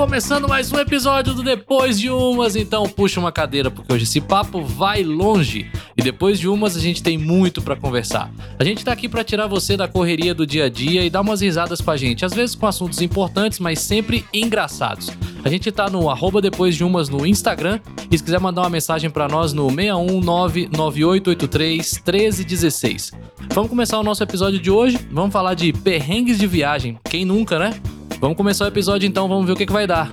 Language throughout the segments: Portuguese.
começando mais um episódio do Depois de Umas, então puxa uma cadeira porque hoje esse papo vai longe. E depois de umas a gente tem muito para conversar. A gente tá aqui para tirar você da correria do dia a dia e dar umas risadas com a gente, às vezes com assuntos importantes, mas sempre engraçados. A gente tá no arroba depois de umas no Instagram e se quiser mandar uma mensagem para nós no 61998831316. Vamos começar o nosso episódio de hoje. Vamos falar de perrengues de viagem. Quem nunca, né? Vamos começar o episódio então, vamos ver o que, que vai dar.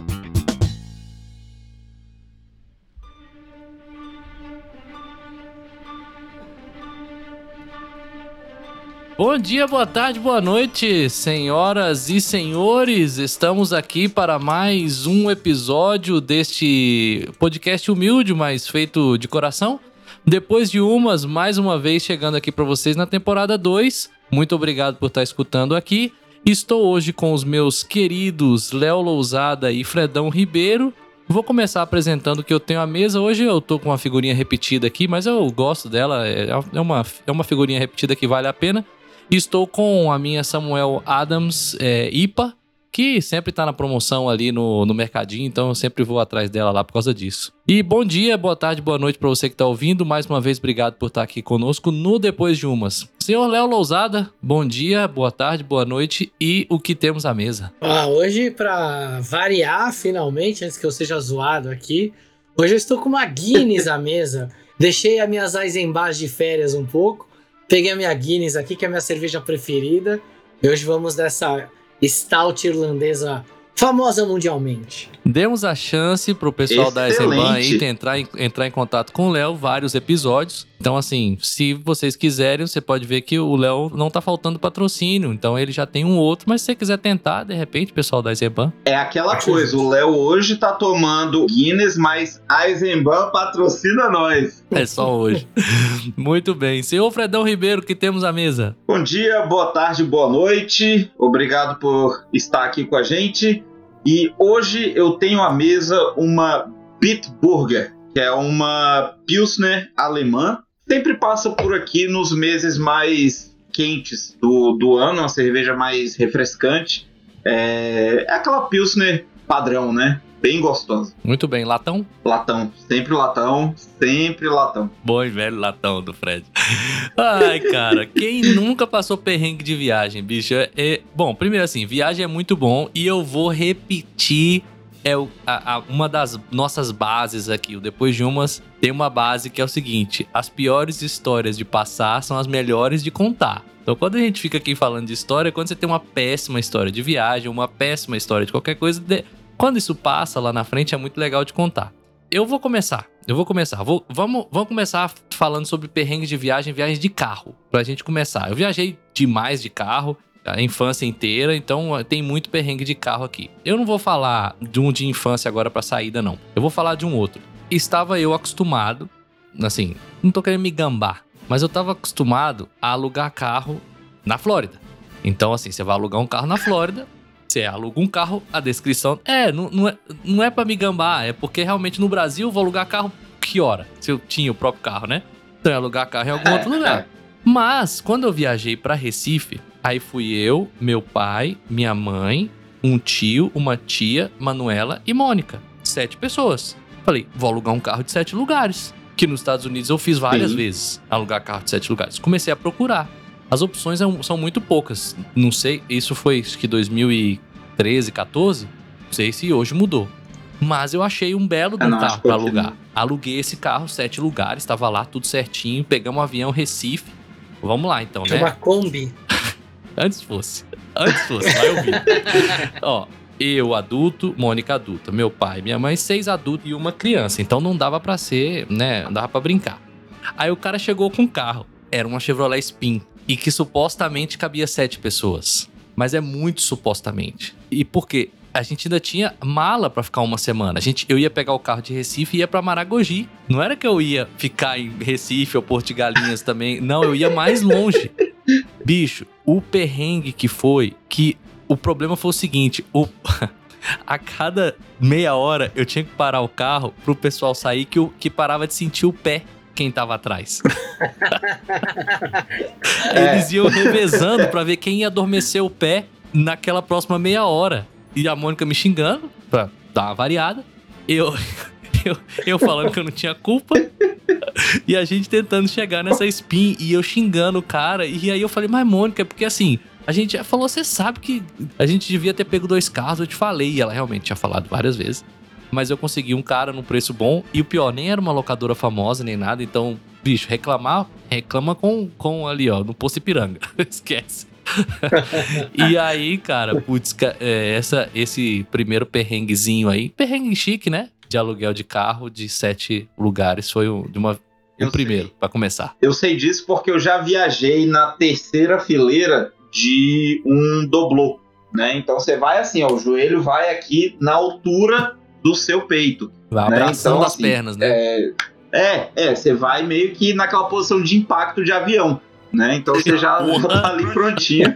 Bom dia, boa tarde, boa noite, senhoras e senhores. Estamos aqui para mais um episódio deste podcast humilde, mas feito de coração. Depois de umas, mais uma vez chegando aqui para vocês na temporada 2. Muito obrigado por estar escutando aqui. Estou hoje com os meus queridos Léo Lousada e Fredão Ribeiro. Vou começar apresentando que eu tenho a mesa. Hoje eu tô com uma figurinha repetida aqui, mas eu gosto dela. É, é uma, é uma figurinha repetida que vale a pena. Estou com a minha Samuel Adams é, IPA, que sempre tá na promoção ali no, no mercadinho, então eu sempre vou atrás dela lá por causa disso. E bom dia, boa tarde, boa noite para você que tá ouvindo. Mais uma vez, obrigado por estar aqui conosco no Depois de Umas. Senhor Léo Lousada, bom dia, boa tarde, boa noite e o que temos à mesa? Ah, hoje, para variar, finalmente, antes que eu seja zoado aqui, hoje eu estou com uma Guinness à mesa. Deixei as minhas Eisenbahns de férias um pouco, peguei a minha Guinness aqui, que é a minha cerveja preferida, e hoje vamos dessa stout irlandesa famosa mundialmente. Demos a chance pro pessoal da Eisenbahn aí entrar em, entrar em contato com o Léo, vários episódios. Então, assim, se vocês quiserem, você pode ver que o Léo não tá faltando patrocínio. Então, ele já tem um outro, mas se você quiser tentar, de repente, pessoal da Eisenbahn. É aquela coisa, o Léo hoje tá tomando Guinness, mas a Eisenbahn patrocina nós. É só hoje. Muito bem. Senhor Fredão Ribeiro, que temos à mesa? Bom dia, boa tarde, boa noite. Obrigado por estar aqui com a gente. E hoje eu tenho à mesa uma Bitburger, que é uma Pilsner alemã. Sempre passa por aqui nos meses mais quentes do, do ano, uma cerveja mais refrescante. É, é aquela Pilsner padrão, né? bem gostosa. Muito bem, latão? Latão, sempre latão, sempre latão. Bom e velho latão do Fred. Ai, cara, quem nunca passou perrengue de viagem, bicho? É, é, bom, primeiro assim, viagem é muito bom e eu vou repetir é o, a, a, uma das nossas bases aqui. O Depois de Umas tem uma base que é o seguinte: as piores histórias de passar são as melhores de contar. Então, quando a gente fica aqui falando de história, quando você tem uma péssima história de viagem, uma péssima história de qualquer coisa, quando isso passa lá na frente, é muito legal de contar. Eu vou começar. Eu vou começar. Vou, vamos, vamos começar falando sobre perrengues de viagem, viagens de carro. Pra gente começar. Eu viajei demais de carro, a infância inteira, então tem muito perrengue de carro aqui. Eu não vou falar de um de infância agora pra saída, não. Eu vou falar de um outro. Estava eu acostumado, assim, não tô querendo me gambar, mas eu tava acostumado a alugar carro na Flórida. Então, assim, você vai alugar um carro na Flórida, você aluga um carro, a descrição. É, não, não é, não é pra me gambar, é porque realmente no Brasil eu vou alugar carro que hora? Se eu tinha o próprio carro, né? Então eu alugar carro em algum outro lugar. Mas, quando eu viajei para Recife, aí fui eu, meu pai, minha mãe, um tio, uma tia, Manuela e Mônica. Sete pessoas. Falei, vou alugar um carro de sete lugares. Que nos Estados Unidos eu fiz várias Sim. vezes. Alugar carro de sete lugares. Comecei a procurar. As opções são muito poucas. Não sei, isso foi acho que 2013, 14. Não sei se hoje mudou. Mas eu achei um belo ah, carro para alugar. Aluguei esse carro, sete lugares, estava lá tudo certinho. Pegamos um avião Recife. Vamos lá então, né? Uma Kombi. Antes fosse. Antes fosse, vai ouvir. Ó, eu adulto, Mônica adulta, meu pai, minha mãe, seis adultos e uma criança. Então não dava para ser, né? Não dava para brincar. Aí o cara chegou com um carro. Era uma Chevrolet Spin e que supostamente cabia sete pessoas. Mas é muito supostamente. E por quê? A gente ainda tinha mala para ficar uma semana. A gente, eu ia pegar o carro de Recife e ia para Maragogi. Não era que eu ia ficar em Recife ou Porto de Galinhas também. Não, eu ia mais longe. Bicho, o perrengue que foi, que o problema foi o seguinte, o a cada meia hora eu tinha que parar o carro pro pessoal sair que, eu, que parava de sentir o pé quem tava atrás. é. Eles iam revezando para ver quem ia adormecer o pé naquela próxima meia hora. E a Mônica me xingando. pra dar uma variada. Eu, eu, eu falando que eu não tinha culpa. e a gente tentando chegar nessa spin e eu xingando o cara. E aí eu falei, mas Mônica, porque assim, a gente falou, você sabe que a gente devia ter pego dois carros, eu te falei. E ela realmente tinha falado várias vezes. Mas eu consegui um cara num preço bom. E o pior, nem era uma locadora famosa nem nada. Então, bicho, reclamar, reclama com, com ali, ó, no Poço Ipiranga. Esquece. e aí, cara, putz, é, essa, esse primeiro perrenguezinho aí, perrengue chique, né? De aluguel de carro de sete lugares, foi o, de uma, o primeiro, para começar. Eu sei disso porque eu já viajei na terceira fileira de um doblô, né? Então você vai assim, ó, o joelho vai aqui na altura do seu peito. Vai né? abraçando então, as assim, pernas, né? É, é, é, você vai meio que naquela posição de impacto de avião, né? Então você já tá ali prontinho.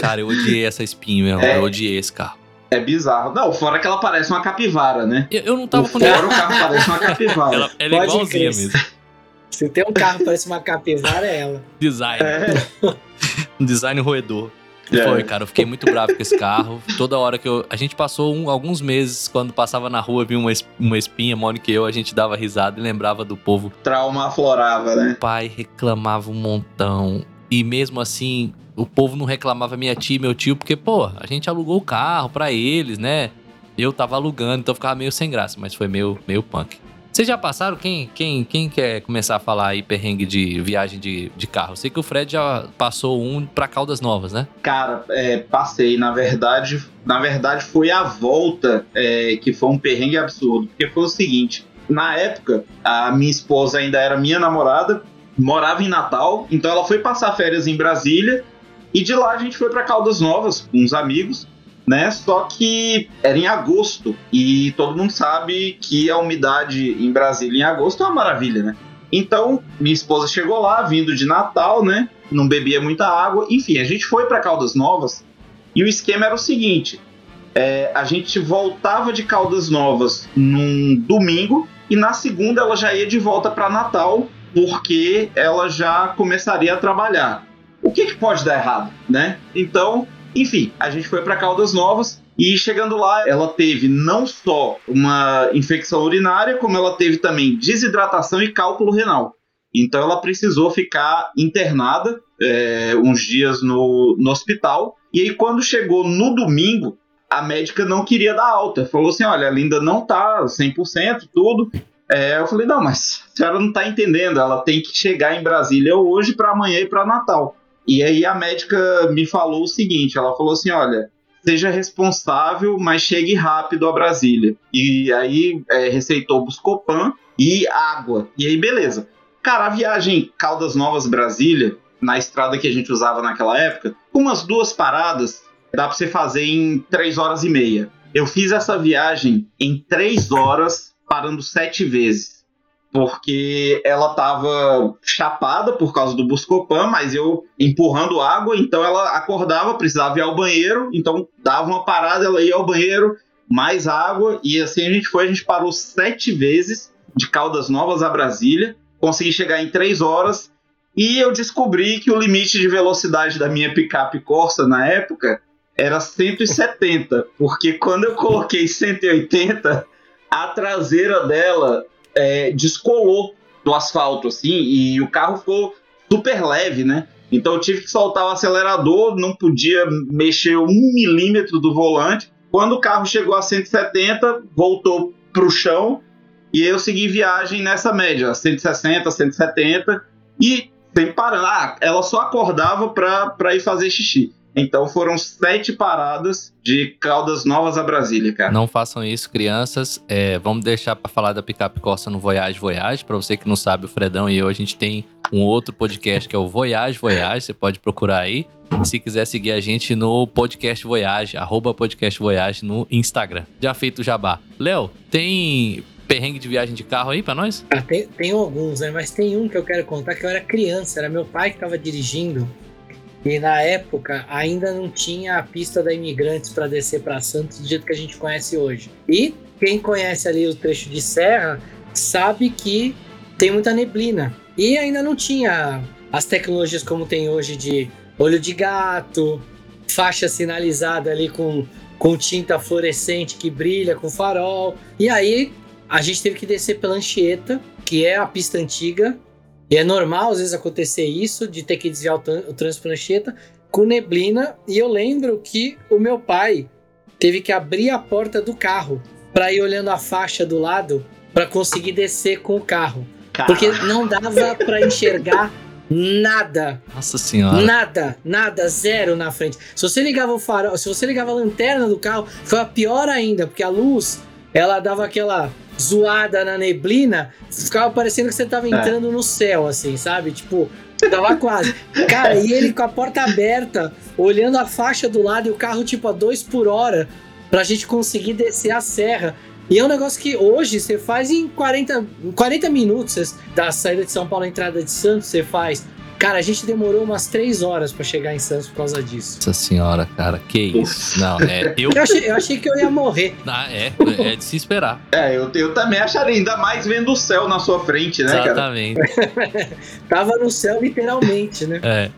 Cara, eu odiei essa espinha, meu. É. Eu odiei esse carro. É bizarro. Não, fora que ela parece uma capivara, né? Eu, eu não tava com Fora o carro parece uma capivara. Ela, ela é Pode igualzinha mesmo. Se tem um carro que parece uma capivara, é ela. Design. É, Um design roedor. É. Foi, cara. Eu fiquei muito bravo com esse carro. Toda hora que eu. A gente passou um- alguns meses, quando passava na rua, via uma, es- uma espinha, Mônica e eu, a gente dava risada e lembrava do povo. trauma aflorava, né? O pai reclamava um montão. E mesmo assim, o povo não reclamava minha tia e meu tio, porque, pô, a gente alugou o carro pra eles, né? Eu tava alugando, então ficava meio sem graça, mas foi meio, meio punk. Vocês já passaram? Quem, quem, quem quer começar a falar aí perrengue de viagem de, de carro? Sei que o Fred já passou um pra Caldas Novas, né? Cara, é, passei. Na verdade, na verdade foi a volta é, que foi um perrengue absurdo. Porque foi o seguinte: na época, a minha esposa ainda era minha namorada, morava em Natal, então ela foi passar férias em Brasília. E de lá a gente foi para Caldas Novas com uns amigos, né? Só que era em agosto e todo mundo sabe que a umidade em Brasília em agosto é uma maravilha, né? Então, minha esposa chegou lá, vindo de Natal, né? Não bebia muita água. Enfim, a gente foi para Caldas Novas e o esquema era o seguinte: é, a gente voltava de Caldas Novas num domingo e na segunda ela já ia de volta para Natal porque ela já começaria a trabalhar. O que, que pode dar errado, né? Então, enfim, a gente foi para Caldas Novas e chegando lá, ela teve não só uma infecção urinária, como ela teve também desidratação e cálculo renal. Então ela precisou ficar internada é, uns dias no, no hospital. E aí, quando chegou no domingo, a médica não queria dar alta. Falou assim: olha, ela ainda não tá 100%, tudo. É, eu falei: não, mas a senhora não tá entendendo. Ela tem que chegar em Brasília hoje para amanhã e para Natal. E aí a médica me falou o seguinte: ela falou assim: olha, seja responsável, mas chegue rápido a Brasília. E aí é, receitou Buscopan e água. E aí, beleza. Cara, a viagem Caldas Novas Brasília, na estrada que a gente usava naquela época, umas duas paradas, dá pra você fazer em três horas e meia. Eu fiz essa viagem em três horas, parando sete vezes. Porque ela tava chapada por causa do Buscopan, mas eu empurrando água, então ela acordava, precisava ir ao banheiro, então dava uma parada, ela ia ao banheiro, mais água, e assim a gente foi, a gente parou sete vezes de Caldas Novas a Brasília, consegui chegar em três horas, e eu descobri que o limite de velocidade da minha picape Corsa na época era 170, porque quando eu coloquei 180, a traseira dela é, descolou do asfalto, assim, e o carro ficou super leve, né? Então eu tive que soltar o acelerador, não podia mexer um milímetro do volante. Quando o carro chegou a 170, voltou pro chão e eu segui viagem nessa média, 160, 170 e sem parar. Ah, ela só acordava pra ir fazer xixi. Então foram sete paradas de Caldas Novas a Brasília, cara. Não façam isso, crianças. É, vamos deixar pra falar da picape Costa no Voyage Voyage. Pra você que não sabe, o Fredão e eu, a gente tem um outro podcast que é o Voyage Voyage. Você pode procurar aí. Se quiser seguir a gente no podcast Voyage, arroba podcast Voyage no Instagram. Já feito o jabá. Léo, tem perrengue de viagem de carro aí pra nós? Ah, tem, tem alguns, né? Mas tem um que eu quero contar que eu era criança, era meu pai que tava dirigindo. E na época ainda não tinha a pista da Imigrantes para descer para Santos do jeito que a gente conhece hoje. E quem conhece ali o trecho de serra sabe que tem muita neblina. E ainda não tinha as tecnologias como tem hoje de olho de gato, faixa sinalizada ali com, com tinta fluorescente que brilha com farol. E aí a gente teve que descer pela Anchieta, que é a pista antiga. E é normal às vezes acontecer isso, de ter que desviar o, o Anchieta, com neblina. E eu lembro que o meu pai teve que abrir a porta do carro para ir olhando a faixa do lado para conseguir descer com o carro. Porque não dava para enxergar nada. Nossa senhora. Nada, nada, zero na frente. Se você ligava o farol, se você ligava a lanterna do carro, foi pior ainda, porque a luz, ela dava aquela zoada na neblina, ficava parecendo que você tava é. entrando é. no céu, assim, sabe? Tipo, tava quase. Cara, e ele com a porta aberta, olhando a faixa do lado e o carro, tipo, a dois por hora, pra gente conseguir descer a serra. E é um negócio que hoje você faz em 40, 40 minutos da saída de São Paulo à entrada de Santos, você faz. Cara, a gente demorou umas três horas para chegar em Santos por causa disso. Nossa senhora, cara, que isso. Não, é. Eu, eu, achei, eu achei que eu ia morrer. Ah, é, é de se esperar. É, eu, eu também acharia, ainda mais vendo o céu na sua frente, né, Exatamente. cara? Tava no céu literalmente, né? É.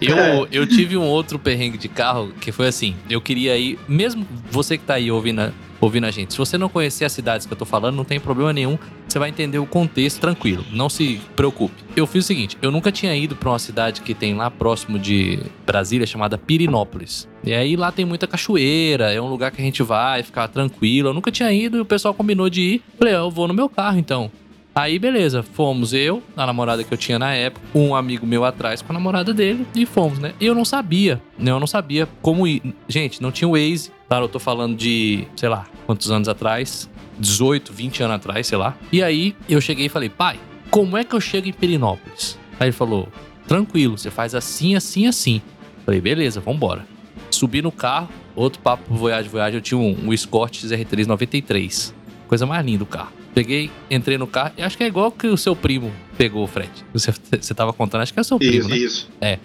Eu, é. eu tive um outro perrengue de carro que foi assim: eu queria ir, mesmo você que tá aí ouvindo ouvindo a gente. Se você não conhecer as cidades que eu tô falando, não tem problema nenhum. Você vai entender o contexto tranquilo. Não se preocupe. Eu fiz o seguinte: eu nunca tinha ido para uma cidade que tem lá próximo de Brasília chamada Pirinópolis. E aí lá tem muita cachoeira, é um lugar que a gente vai ficar tranquilo. Eu nunca tinha ido e o pessoal combinou de ir. Falei, eu vou no meu carro então. Aí, beleza, fomos eu, a namorada que eu tinha na época, um amigo meu atrás com a namorada dele, e fomos, né? E eu não sabia, né? Eu não sabia como ir. Gente, não tinha o Waze, tá? Eu tô falando de, sei lá, quantos anos atrás? 18, 20 anos atrás, sei lá. E aí, eu cheguei e falei, pai, como é que eu chego em Perinópolis? Aí ele falou, tranquilo, você faz assim, assim, assim. Falei, beleza, vambora. Subi no carro, outro papo Voyage Voyage, eu tinha um, um Escort ZR3 93. Coisa mais linda o carro. Peguei, entrei no carro. E acho que é igual que o seu primo pegou, Fred. Você, você tava contando, acho que é o seu primo. Isso, né? isso. É.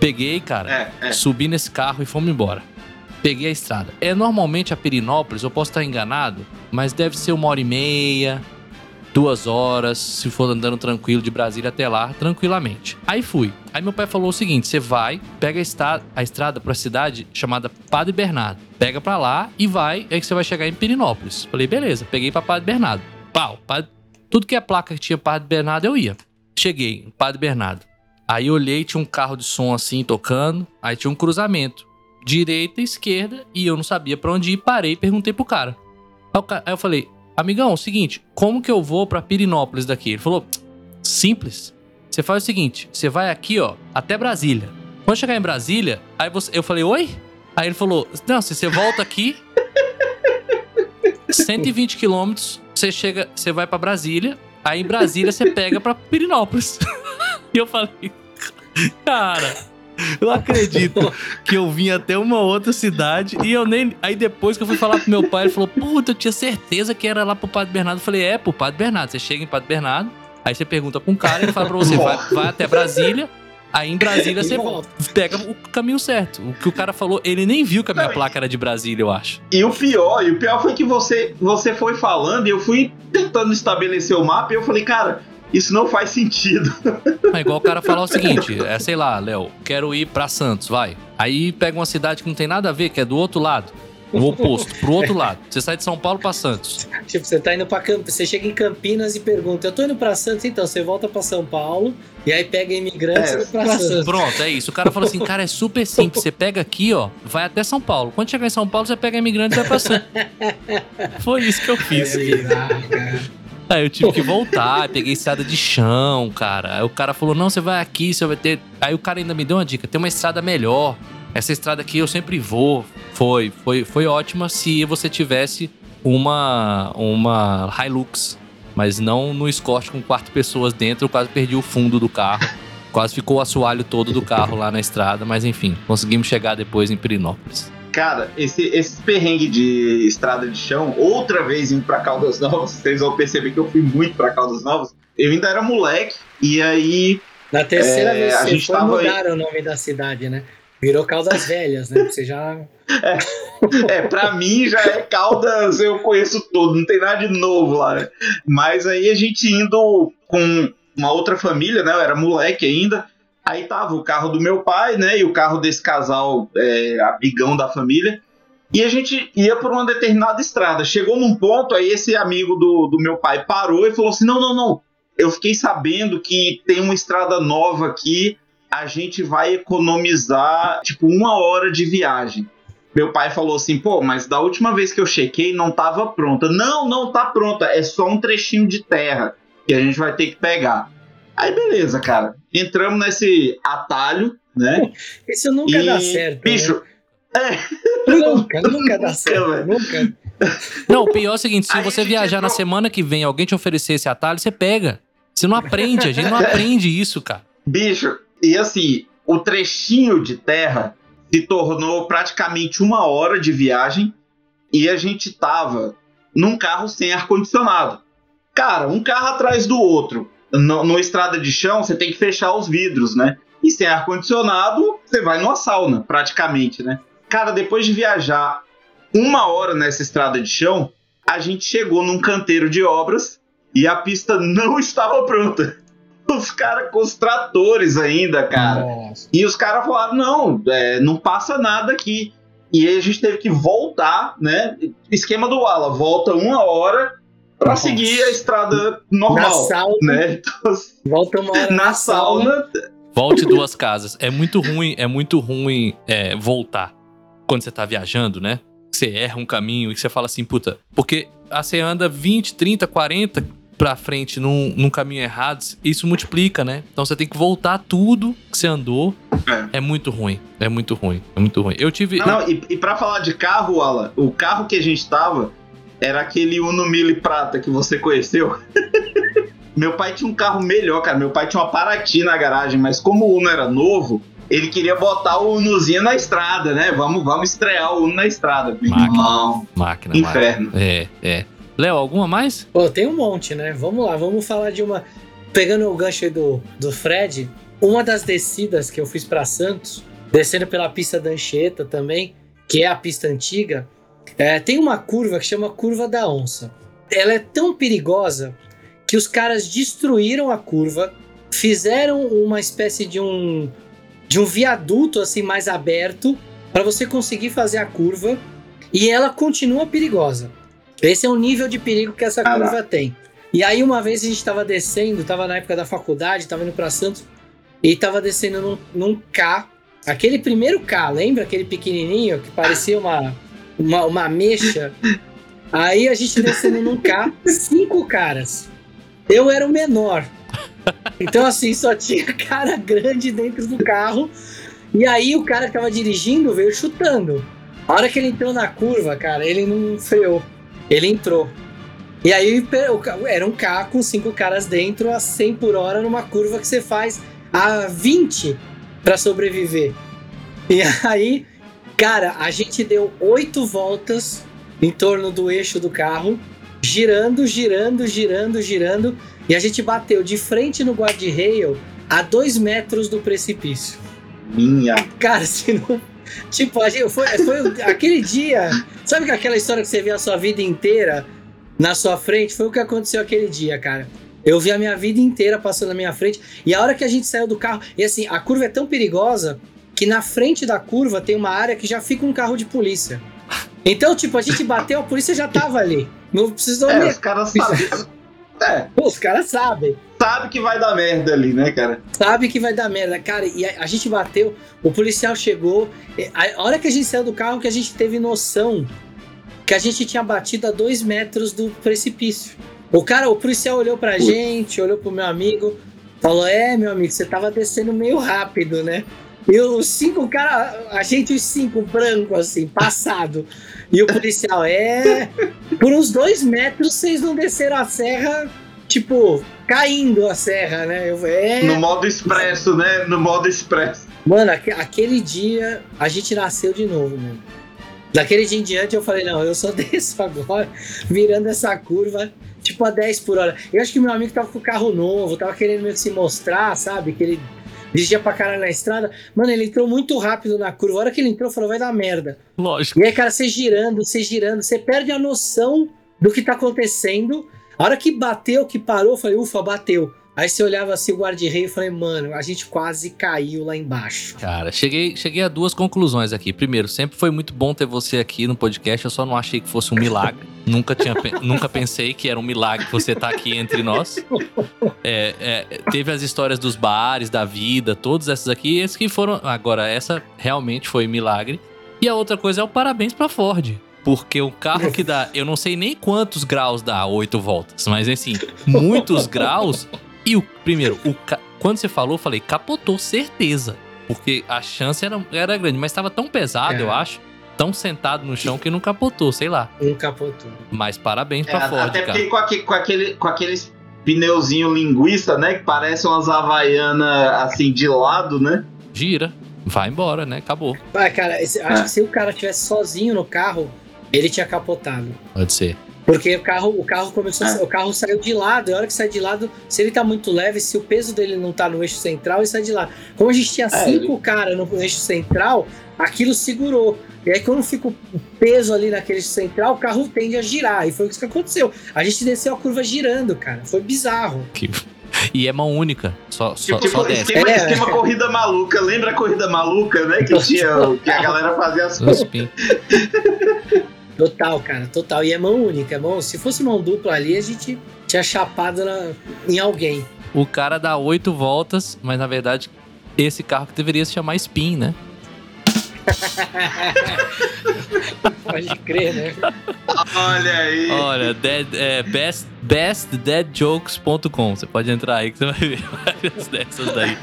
Peguei, cara, é, é. subi nesse carro e fomos embora. Peguei a estrada. É normalmente a Perinópolis, eu posso estar enganado, mas deve ser uma hora e meia, duas horas, se for andando tranquilo de Brasília até lá, tranquilamente. Aí fui. Aí meu pai falou o seguinte: você vai, pega a estrada, a estrada pra cidade chamada Padre Bernardo. Pega pra lá e vai, aí que você vai chegar em Perinópolis. Falei, beleza, peguei pra Padre Bernardo pau. Padre, tudo que é placa que tinha Padre Bernardo, eu ia. Cheguei, Padre Bernardo. Aí olhei, tinha um carro de som assim tocando. Aí tinha um cruzamento. Direita, esquerda, e eu não sabia para onde ir. Parei e perguntei pro cara. Aí eu falei, amigão, o seguinte, como que eu vou para Pirinópolis daqui? Ele falou, simples. Você faz o seguinte, você vai aqui, ó, até Brasília. Quando chegar em Brasília, aí você, eu falei, oi? Aí ele falou, não, se você volta aqui, 120 quilômetros, você chega, você vai para Brasília, aí em Brasília você pega para Pirinópolis. e eu falei, cara, eu acredito que eu vim até uma outra cidade e eu nem. Aí depois que eu fui falar pro meu pai, ele falou: Puta, eu tinha certeza que era lá pro Padre Bernardo. Eu falei: É, pro Padre Bernardo. Você chega em Padre Bernardo, aí você pergunta pra um cara, ele fala pra você: vai, vai até Brasília, Aí em Brasília você pega o caminho certo. O que o cara falou, ele nem viu que a minha Não, placa era de Brasília, eu acho. E o pior, e o pior foi que você, você foi falando e eu fui tentando estabelecer o mapa e eu falei, cara, isso não faz sentido. É igual o cara falar o seguinte, é sei lá, Léo, quero ir para Santos, vai. Aí pega uma cidade que não tem nada a ver, que é do outro lado. O oposto, pro outro lado. Você sai de São Paulo pra Santos. Tipo, você tá indo pra Campinas, você chega em Campinas e pergunta: Eu tô indo pra Santos, então você volta pra São Paulo e aí pega imigrantes é, e pra Santos. Pronto, é isso. O cara fala assim: Cara, é super simples. Você pega aqui, ó, vai até São Paulo. Quando chegar em São Paulo, você pega imigrantes e vai pra Santos. Foi isso que eu fiz. Aí eu tive que voltar, peguei estrada de chão, cara. Aí o cara falou: Não, você vai aqui, você vai ter. Aí o cara ainda me deu uma dica: tem uma estrada melhor. Essa estrada aqui eu sempre vou. Foi, foi, foi ótima se você tivesse uma uma Hilux, mas não no Escort com quatro pessoas dentro, eu quase perdi o fundo do carro. Quase ficou o assoalho todo do carro lá na estrada, mas enfim, conseguimos chegar depois em Pirinópolis. Cara, esse, esse perrengue de estrada de chão, outra vez indo pra Caldas Novas, vocês vão perceber que eu fui muito pra Caldas Novas. Eu ainda era moleque, e aí. Na terceira é, vez a gente foi, mudaram aí... o nome da cidade, né? Virou Caldas Velhas, né? Você já. É, é, pra mim já é Caldas, eu conheço tudo, não tem nada de novo lá. Né? Mas aí a gente indo com uma outra família, né? Eu era moleque ainda. Aí tava o carro do meu pai, né? E o carro desse casal, é, amigão da família. E a gente ia por uma determinada estrada. Chegou num ponto, aí esse amigo do, do meu pai parou e falou assim: não, não, não. Eu fiquei sabendo que tem uma estrada nova aqui. A gente vai economizar, tipo, uma hora de viagem. Meu pai falou assim: pô, mas da última vez que eu chequei não tava pronta. Não, não tá pronta. É só um trechinho de terra que a gente vai ter que pegar. Aí beleza, cara. Entramos nesse atalho, né? Isso nunca E, dá certo. Bicho, né? é. Nunca, nunca dá certo. velho. Nunca. Não, o pior é o seguinte: se Aí você viajar na entrou- semana que vem, alguém te oferecer esse atalho, você pega. Você não aprende, a gente não aprende isso, cara. Bicho, e assim, o trechinho de terra se tornou praticamente uma hora de viagem e a gente tava num carro sem ar-condicionado. Cara, um carro atrás do outro. No, numa estrada de chão, você tem que fechar os vidros, né? E sem ar-condicionado, você vai numa sauna, praticamente, né? Cara, depois de viajar uma hora nessa estrada de chão, a gente chegou num canteiro de obras e a pista não estava pronta. Os caras com os tratores ainda, cara. Nossa. E os caras falaram: não, é, não passa nada aqui. E aí a gente teve que voltar, né? Esquema do Ala, volta uma hora pra Nossa. seguir a estrada Na normal. sauna, Né? Volta uma hora na sauna. Volte duas casas. É muito ruim, é muito ruim é, voltar quando você tá viajando, né? Você erra um caminho e você fala assim, puta. Porque você anda 20, 30, 40 pra frente num, num caminho errado, isso multiplica, né? Então você tem que voltar tudo que você andou. É, muito ruim. É muito ruim. É muito ruim. Eu tive. Não, e, e pra falar de carro, Ala, o carro que a gente tava era aquele Uno Mille Prata que você conheceu. Meu pai tinha um carro melhor, cara. Meu pai tinha uma Paraty na garagem, mas como o Uno era novo, ele queria botar o Unozinho na estrada, né? Vamos, vamos estrear o Uno na estrada. Máquina. Irmão, Máquina, máquina. inferno. É, é. Léo, alguma mais? Pô, tem um monte, né? Vamos lá, vamos falar de uma. Pegando o gancho aí do, do Fred, uma das descidas que eu fiz pra Santos, descendo pela pista da Anchieta também, que é a pista antiga, é, tem uma curva que chama Curva da Onça. Ela é tão perigosa que os caras destruíram a curva, fizeram uma espécie de um de um viaduto assim mais aberto para você conseguir fazer a curva e ela continua perigosa. Esse é o nível de perigo que essa Ah, curva tem. E aí uma vez a gente estava descendo, estava na época da faculdade, estava indo para Santos e estava descendo num, num K, aquele primeiro K, lembra aquele pequenininho que parecia uma uma, uma? Aí a gente descendo num K, cinco caras. Eu era o menor. Então, assim, só tinha cara grande dentro do carro. E aí o cara que tava dirigindo veio chutando. A hora que ele entrou na curva, cara, ele não freou. Ele entrou. E aí era um carro com cinco caras dentro a 100 por hora numa curva que você faz a 20 para sobreviver. E aí, cara, a gente deu oito voltas em torno do eixo do carro, girando, girando, girando, girando, e a gente bateu de frente no guarda-rail a dois metros do precipício. Minha. Cara, se não. Tipo, a gente, foi, foi aquele dia. Sabe aquela história que você vê a sua vida inteira na sua frente? Foi o que aconteceu aquele dia, cara. Eu vi a minha vida inteira passando na minha frente. E a hora que a gente saiu do carro. E assim, a curva é tão perigosa que na frente da curva tem uma área que já fica um carro de polícia. Então, tipo, a gente bateu, a polícia já tava ali. Não precisou É, nem. os caras sabem. É, Os caras sabem. sabe que vai dar merda ali, né, cara? sabe que vai dar merda. Cara, e a, a gente bateu, o policial chegou. A, a hora que a gente saiu do carro, que a gente teve noção que a gente tinha batido a dois metros do precipício. O cara, o policial olhou pra gente, olhou pro meu amigo, falou: É, meu amigo, você tava descendo meio rápido, né? E os cinco caras, a gente, os cinco brancos, assim, passado. E o policial, é. Por uns dois metros vocês não desceram a serra, tipo, caindo a serra, né? Eu, é. No modo expresso, né? No modo expresso. Mano, aque- aquele dia a gente nasceu de novo, mano. Daquele dia em diante eu falei, não, eu só desço agora, virando essa curva, tipo a 10 por hora. Eu acho que meu amigo tava com o carro novo, tava querendo meio que se mostrar, sabe? Que ele dirigia pra caralho na estrada. Mano, ele entrou muito rápido na curva. A hora que ele entrou, falou, vai dar merda. Lógico. E aí, cara, você girando, você girando, você perde a noção do que tá acontecendo. A hora que bateu, que parou, eu falei, ufa, bateu. Aí você olhava assim o guarda-rei e falei, mano, a gente quase caiu lá embaixo. Cara, cheguei, cheguei a duas conclusões aqui. Primeiro, sempre foi muito bom ter você aqui no podcast. Eu só não achei que fosse um milagre. nunca, tinha, nunca pensei que era um milagre você estar tá aqui entre nós. É, é, teve as histórias dos bares, da vida, todas essas aqui. Esses que foram. Agora, essa realmente foi milagre. E a outra coisa é o parabéns pra Ford. Porque o carro que dá, eu não sei nem quantos graus dá oito voltas, mas assim, muitos graus e o primeiro, o ca... quando você falou, eu falei, capotou, certeza. Porque a chance era, era grande, mas estava tão pesado, é. eu acho. Tão sentado no chão que não capotou, sei lá. Não capotou. Mas parabéns pra é, Ford, até cara. porque com, aquele, com, aquele, com aqueles pneuzinho linguiça, né? Que parece umas havaianas assim de lado, né? Gira. Vai embora, né? Acabou. Vai, cara, acho é. que se o cara tivesse sozinho no carro, ele tinha capotado. Pode ser. Porque o carro, o carro começou, ah. o carro saiu de lado, e a hora que sai de lado, se ele tá muito leve, se o peso dele não tá no eixo central, ele sai de lado. Como a gente tinha é, cinco ele... caras no eixo central, aquilo segurou. E aí, quando fica o peso ali naquele eixo central, o carro tende a girar. E foi isso que aconteceu. A gente desceu a curva girando, cara. Foi bizarro. Que... E é mão única. Só, só, tipo, só esquema, é. esquema corrida maluca. Lembra a corrida maluca, né? Que, tinha, que a galera fazia as coisas. Total, cara, total. E é mão única, é mão. Se fosse mão dupla ali, a gente tinha chapado na, em alguém. O cara dá oito voltas, mas na verdade esse carro que deveria se chamar Spin, né? Pode crer, né? Olha aí. Olha, dead, é, best, bestdeadjokes.com. Você pode entrar aí que você vai ver várias dessas daí.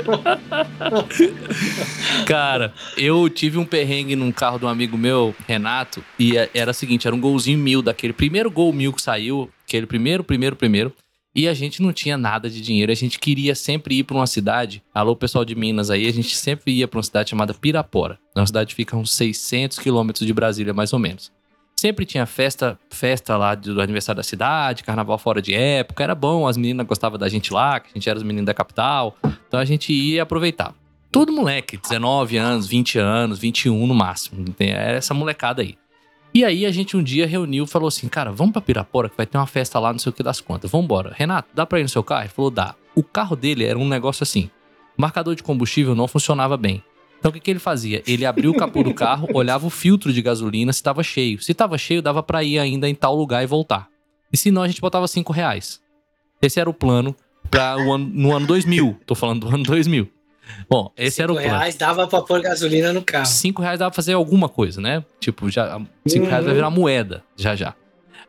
Cara, eu tive um perrengue num carro de um amigo meu, Renato, e é, era o seguinte: era um golzinho mil, daquele primeiro gol mil que saiu, aquele primeiro, primeiro, primeiro. E a gente não tinha nada de dinheiro, a gente queria sempre ir para uma cidade. Alô, pessoal de Minas aí, a gente sempre ia para uma cidade chamada Pirapora. É uma cidade que fica a uns 600 quilômetros de Brasília, mais ou menos. Sempre tinha festa, festa lá do aniversário da cidade, carnaval fora de época, era bom, as meninas gostavam da gente lá, que a gente era os meninos da capital. Então a gente ia aproveitar. Todo moleque, 19 anos, 20 anos, 21 no máximo. Era essa molecada aí. E aí a gente um dia reuniu e falou assim, cara, vamos pra Pirapora que vai ter uma festa lá, não sei o que das contas. Vambora. Renato, dá pra ir no seu carro? Ele falou, dá. O carro dele era um negócio assim. Marcador de combustível não funcionava bem. Então o que, que ele fazia? Ele abria o capô do carro, olhava o filtro de gasolina se estava cheio. Se estava cheio, dava para ir ainda em tal lugar e voltar. E se não, a gente botava 5 reais. Esse era o plano para no ano 2000. Tô falando do ano 2000. Bom, esse era o plano. 5 reais dava pra pôr gasolina no carro. 5 reais dava pra fazer alguma coisa, né? Tipo, já 5 uhum. reais vai virar moeda, já já.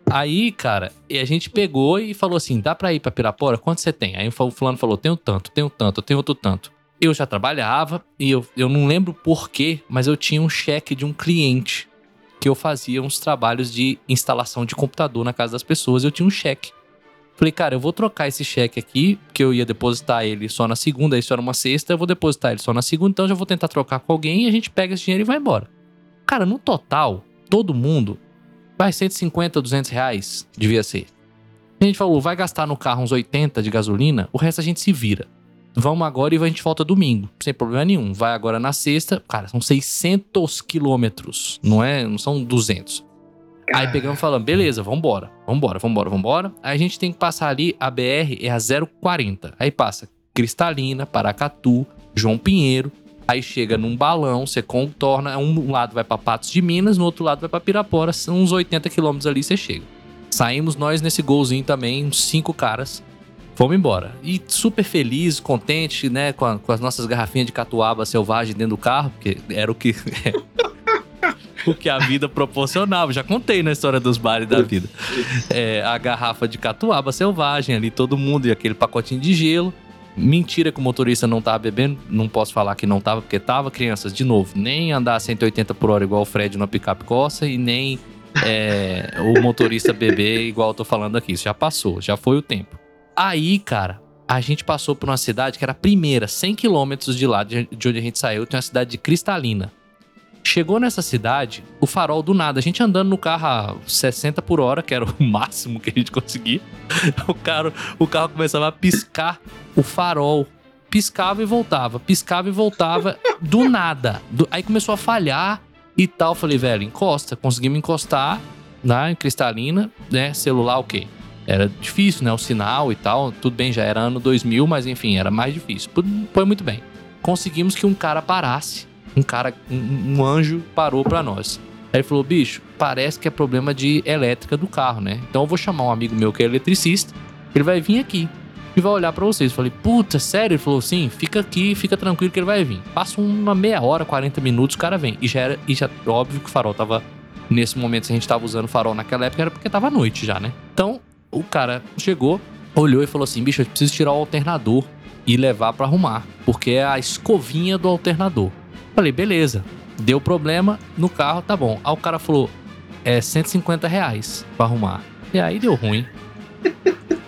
Aí, cara, a gente pegou e falou assim: dá pra ir pra Pirapora? Quanto você tem? Aí o fulano falou: tenho tanto, tenho tanto, tenho outro tanto. Eu já trabalhava e eu, eu não lembro porquê, mas eu tinha um cheque de um cliente que eu fazia uns trabalhos de instalação de computador na casa das pessoas. Eu tinha um cheque. Falei, cara, eu vou trocar esse cheque aqui, que eu ia depositar ele só na segunda, isso era uma sexta, eu vou depositar ele só na segunda, então já vou tentar trocar com alguém e a gente pega esse dinheiro e vai embora. Cara, no total, todo mundo, vai 150, 200 reais, devia ser. A gente falou, vai gastar no carro uns 80 de gasolina, o resto a gente se vira. Vamos agora e a gente volta domingo, sem problema nenhum. Vai agora na sexta, cara, são 600 quilômetros, não é? Não são 200. Aí pegamos e falamos, beleza, vambora, vambora, vambora, vambora. Aí a gente tem que passar ali, a BR é a 040. Aí passa Cristalina, Paracatu, João Pinheiro. Aí chega num balão, você contorna, um lado vai para Patos de Minas, no outro lado vai para Pirapora, são uns 80 quilômetros ali você chega. Saímos nós nesse golzinho também, uns cinco caras. Fomos embora. E super feliz, contente, né, com, a, com as nossas garrafinhas de catuaba selvagem dentro do carro, porque era o que o que a vida proporcionava. Já contei na história dos bares da vida. É, a garrafa de catuaba selvagem ali, todo mundo, e aquele pacotinho de gelo. Mentira que o motorista não tava bebendo, não posso falar que não tava, porque tava, crianças, de novo, nem andar 180 por hora igual o Fred no picape coça e nem é, o motorista beber igual eu tô falando aqui. Isso já passou, já foi o tempo. Aí, cara, a gente passou por uma cidade que era a primeira, 100 quilômetros de lá de onde a gente saiu, tem uma cidade de Cristalina. Chegou nessa cidade, o farol do nada, a gente andando no carro a 60 por hora, que era o máximo que a gente conseguia. O carro, o carro começava a piscar o farol. Piscava e voltava, piscava e voltava, do nada. Do, aí começou a falhar e tal. Falei, velho, encosta. Conseguimos encostar na cristalina, né? Celular, ok. Era difícil, né? O sinal e tal. Tudo bem, já era ano 2000, mas enfim, era mais difícil. Foi muito bem. Conseguimos que um cara parasse. Um cara, um, um anjo parou pra nós. Aí ele falou: bicho, parece que é problema de elétrica do carro, né? Então eu vou chamar um amigo meu que é eletricista. Ele vai vir aqui e vai olhar para vocês. Eu falei, puta, sério? Ele falou, sim, fica aqui, fica tranquilo que ele vai vir. Passa uma meia hora, 40 minutos, o cara vem. E já era, e já, óbvio que o farol tava, nesse momento, se a gente tava usando farol naquela época, era porque tava noite já, né? Então, o cara chegou, olhou e falou assim, bicho, eu preciso tirar o alternador e levar para arrumar, porque é a escovinha do alternador. Falei, beleza. Deu problema no carro, tá bom. Aí o cara falou, é 150 reais pra arrumar. E aí deu ruim.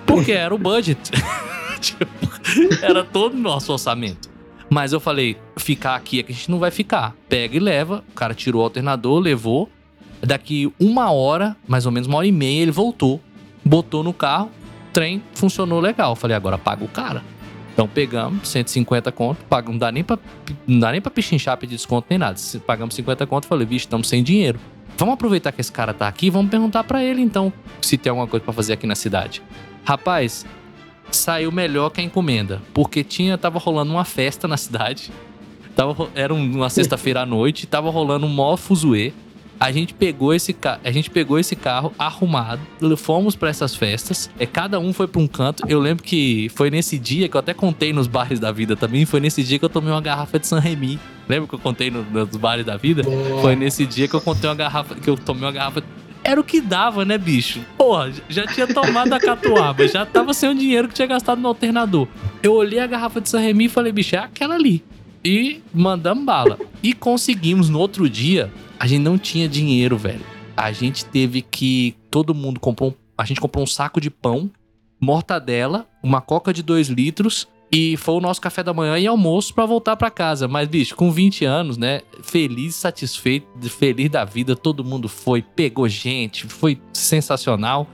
Porque era o budget. tipo, era todo o nosso orçamento. Mas eu falei, ficar aqui é que a gente não vai ficar. Pega e leva. O cara tirou o alternador, levou. Daqui uma hora, mais ou menos uma hora e meia, ele voltou. Botou no carro. Trem funcionou legal. Falei, agora paga o cara. Então pegamos 150 conto, paga, não dá nem pra, não dá nem pra pichinchar, pedir desconto nem nada. Pagamos 50 conto, falei, bicho, estamos sem dinheiro. Vamos aproveitar que esse cara tá aqui, vamos perguntar para ele então se tem alguma coisa para fazer aqui na cidade. Rapaz, saiu melhor que a encomenda, porque tinha tava rolando uma festa na cidade. Tava, era uma sexta-feira à noite, tava rolando um maior fuzuê. A gente pegou esse a gente pegou esse carro arrumado, fomos para essas festas. É cada um foi para um canto. Eu lembro que foi nesse dia que eu até contei nos bares da vida também, foi nesse dia que eu tomei uma garrafa de San Remi. Lembra que eu contei no, nos bares da vida? Foi nesse dia que eu contei uma garrafa que eu tomei uma garrafa era o que dava, né, bicho? Porra, já tinha tomado a catuaba, já tava sem o dinheiro que tinha gastado no alternador. Eu olhei a garrafa de San Remi e falei, bicho, é aquela ali. E mandamos bala. E conseguimos no outro dia. A gente não tinha dinheiro, velho. A gente teve que. Todo mundo comprou. Um, a gente comprou um saco de pão, mortadela, uma coca de 2 litros e foi o nosso café da manhã e almoço para voltar para casa. Mas, bicho, com 20 anos, né? Feliz, satisfeito, feliz da vida, todo mundo foi, pegou gente, foi sensacional.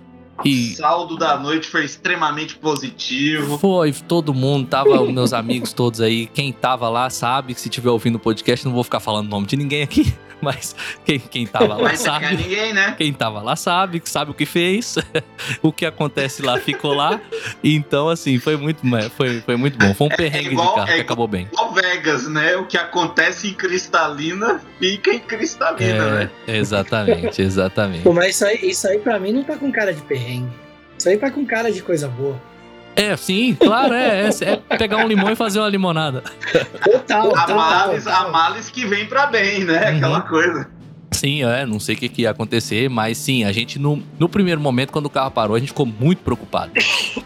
E o saldo da noite foi extremamente positivo. Foi, todo mundo, tava meus amigos todos aí. Quem tava lá sabe que se tiver ouvindo o podcast, não vou ficar falando o nome de ninguém aqui, mas quem, quem tava lá sabe. Ninguém, né? Quem tava lá sabe, sabe o que fez, o que acontece lá ficou lá. Então, assim, foi muito, foi, foi muito bom. Foi um é perrengue é igual, de carro é que acabou bem. Igual Vegas, né? O que acontece em cristalina fica em cristalina, é, né? Exatamente, exatamente. Pô, mas isso aí, isso aí pra mim não tá com cara de perrengue. Isso aí tá com cara de coisa boa. É, sim, claro, é, é, é, pegar um limão e fazer uma limonada. Total. A males, a males que vem pra bem, né? Uhum. Aquela coisa. Sim, é, não sei o que, que ia acontecer, mas sim, a gente no, no primeiro momento, quando o carro parou, a gente ficou muito preocupado.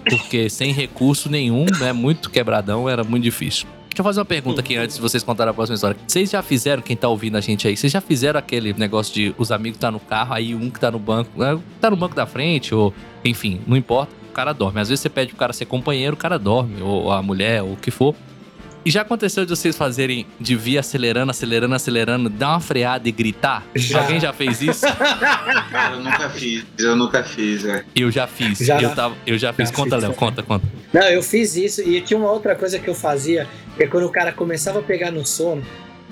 Porque sem recurso nenhum, né? Muito quebradão, era muito difícil. Deixa eu fazer uma pergunta aqui antes de vocês contarem a próxima história. Vocês já fizeram, quem tá ouvindo a gente aí, vocês já fizeram aquele negócio de os amigos tá no carro, aí um que tá no banco, né, tá no banco da frente, ou enfim, não importa cara dorme. Às vezes você pede pro cara ser companheiro, o cara dorme, ou a mulher, ou o que for. E já aconteceu de vocês fazerem de vir acelerando, acelerando, acelerando, dar uma freada e gritar? Já. Alguém já fez isso? Cara, eu nunca fiz. Eu nunca fiz, é. Eu já fiz. Já. Eu, tava, eu já fiz. Já conta, Léo, conta, conta. Não, eu fiz isso e tinha uma outra coisa que eu fazia, que é quando o cara começava a pegar no sono,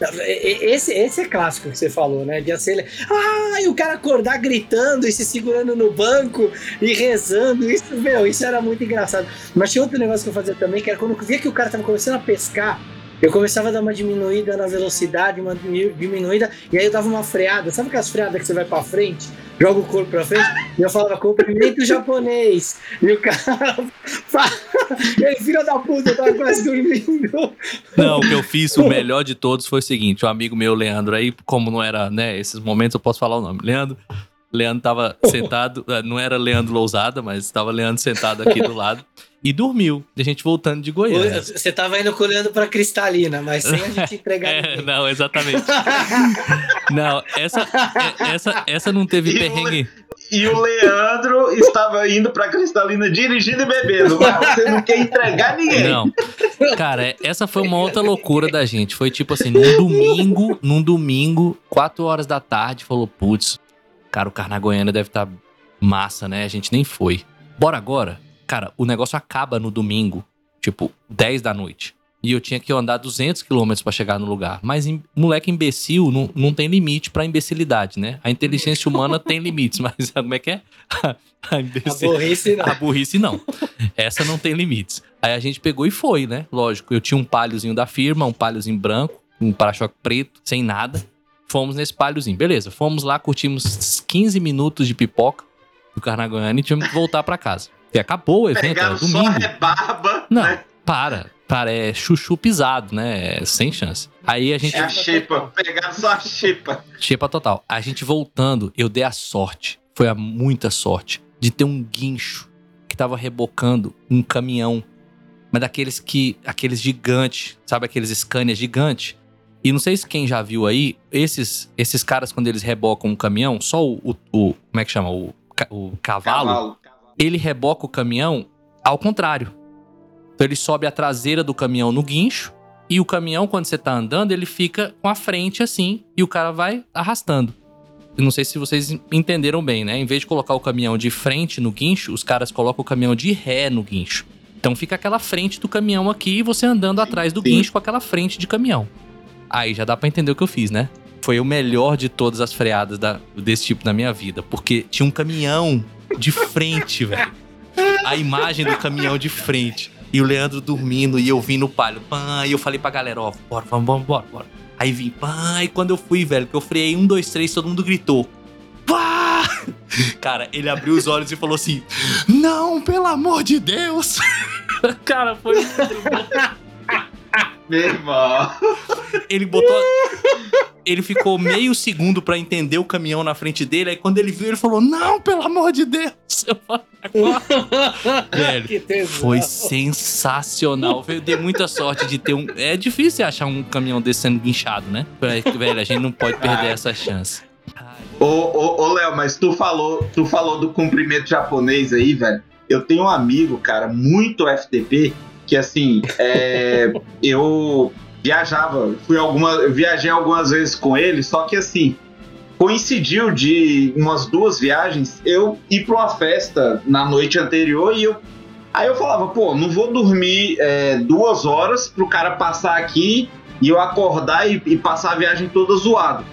esse, esse é clássico que você falou, né? De acelerar. Ah, e o cara acordar gritando e se segurando no banco e rezando. Isso, meu, isso era muito engraçado. Mas tinha outro negócio que eu fazia também, que era quando eu via que o cara tava começando a pescar. Eu começava a dar uma diminuída na velocidade, uma diminuída, e aí eu dava uma freada. Sabe aquelas freadas que você vai pra frente? Joga o corpo pra frente, e eu falava cumprimento japonês. E o cara fala, ele, filho da puta, eu tava quase dormindo. Não, o que eu fiz, o melhor de todos foi o seguinte: um amigo meu, Leandro, aí, como não era, né, esses momentos eu posso falar o nome. Leandro, Leandro tava sentado, eh, não era Leandro Lousada, mas estava Leandro sentado aqui do lado. E dormiu, a gente voltando de Goiânia. Você tava indo com o Leandro pra Cristalina, mas sem a gente entregar. é, não, exatamente. não, essa, é, essa, essa não teve e perrengue. O, e o Leandro estava indo pra Cristalina dirigindo e bebendo, mas você não quer entregar ninguém. Não. Cara, essa foi uma outra loucura da gente. Foi tipo assim, num domingo, num domingo, 4 horas da tarde, falou, putz, Cara, o Carna Goiânia deve estar tá massa, né? A gente nem foi. Bora agora? Cara, o negócio acaba no domingo, tipo, 10 da noite. E eu tinha que andar 200 quilômetros para chegar no lugar. Mas em, moleque imbecil não, não tem limite pra imbecilidade, né? A inteligência humana tem limites, mas como é que é? A, imbecil... a burrice não. A burrice não. Essa não tem limites. Aí a gente pegou e foi, né? Lógico, eu tinha um palhozinho da firma, um palhozinho branco, um para-choque preto, sem nada. Fomos nesse palhozinho. Beleza, fomos lá, curtimos 15 minutos de pipoca do Carnagoiânia e tivemos que voltar para casa. E acabou o evento, Pegaram era domingo. Só rebarba, não, né? para. Para, é chuchu pisado, né? Sem chance. Aí a gente. É a xepa, pegaram só a xepa. Xepa total. A gente voltando, eu dei a sorte, foi a muita sorte, de ter um guincho que tava rebocando um caminhão. Mas daqueles que. aqueles gigantes, sabe aqueles Scania gigantes? E não sei se quem já viu aí, esses, esses caras, quando eles rebocam um caminhão, só o. o, o como é que chama? O, o cavalo, cavalo, ele reboca o caminhão ao contrário. Então ele sobe a traseira do caminhão no guincho e o caminhão, quando você tá andando, ele fica com a frente assim e o cara vai arrastando. Eu não sei se vocês entenderam bem, né? Em vez de colocar o caminhão de frente no guincho, os caras colocam o caminhão de ré no guincho. Então fica aquela frente do caminhão aqui e você andando atrás do guincho com aquela frente de caminhão. Aí já dá para entender o que eu fiz, né? Foi o melhor de todas as freadas da, desse tipo na minha vida, porque tinha um caminhão de frente, velho. A imagem do caminhão de frente. E o Leandro dormindo e eu vim no palio. Pã, e eu falei pra galera, ó, bora, vamos, vamos, bora, bora. Aí vim, pá, e quando eu fui, velho, que eu freiei um, dois, três, todo mundo gritou. Pá! Cara, ele abriu os olhos e falou assim: Não, pelo amor de Deus! Cara, foi muito bom. Meu irmão. Ele botou. Ele ficou meio segundo para entender o caminhão na frente dele. Aí quando ele viu, ele falou: Não, pelo amor de Deus! Velho, foi sensacional. Eu dei muita sorte de ter um. É difícil achar um caminhão desse sendo guinchado, né? Velho, a gente não pode perder essa chance. Ô, ô, ô Léo, mas tu falou, tu falou do cumprimento japonês aí, velho. Eu tenho um amigo, cara, muito FTP, que assim, é, eu viajava, fui alguma, viajei algumas vezes com ele, só que assim, coincidiu de umas duas viagens eu ir para uma festa na noite anterior e eu aí eu falava, pô, não vou dormir é, duas horas pro cara passar aqui e eu acordar e, e passar a viagem toda zoado.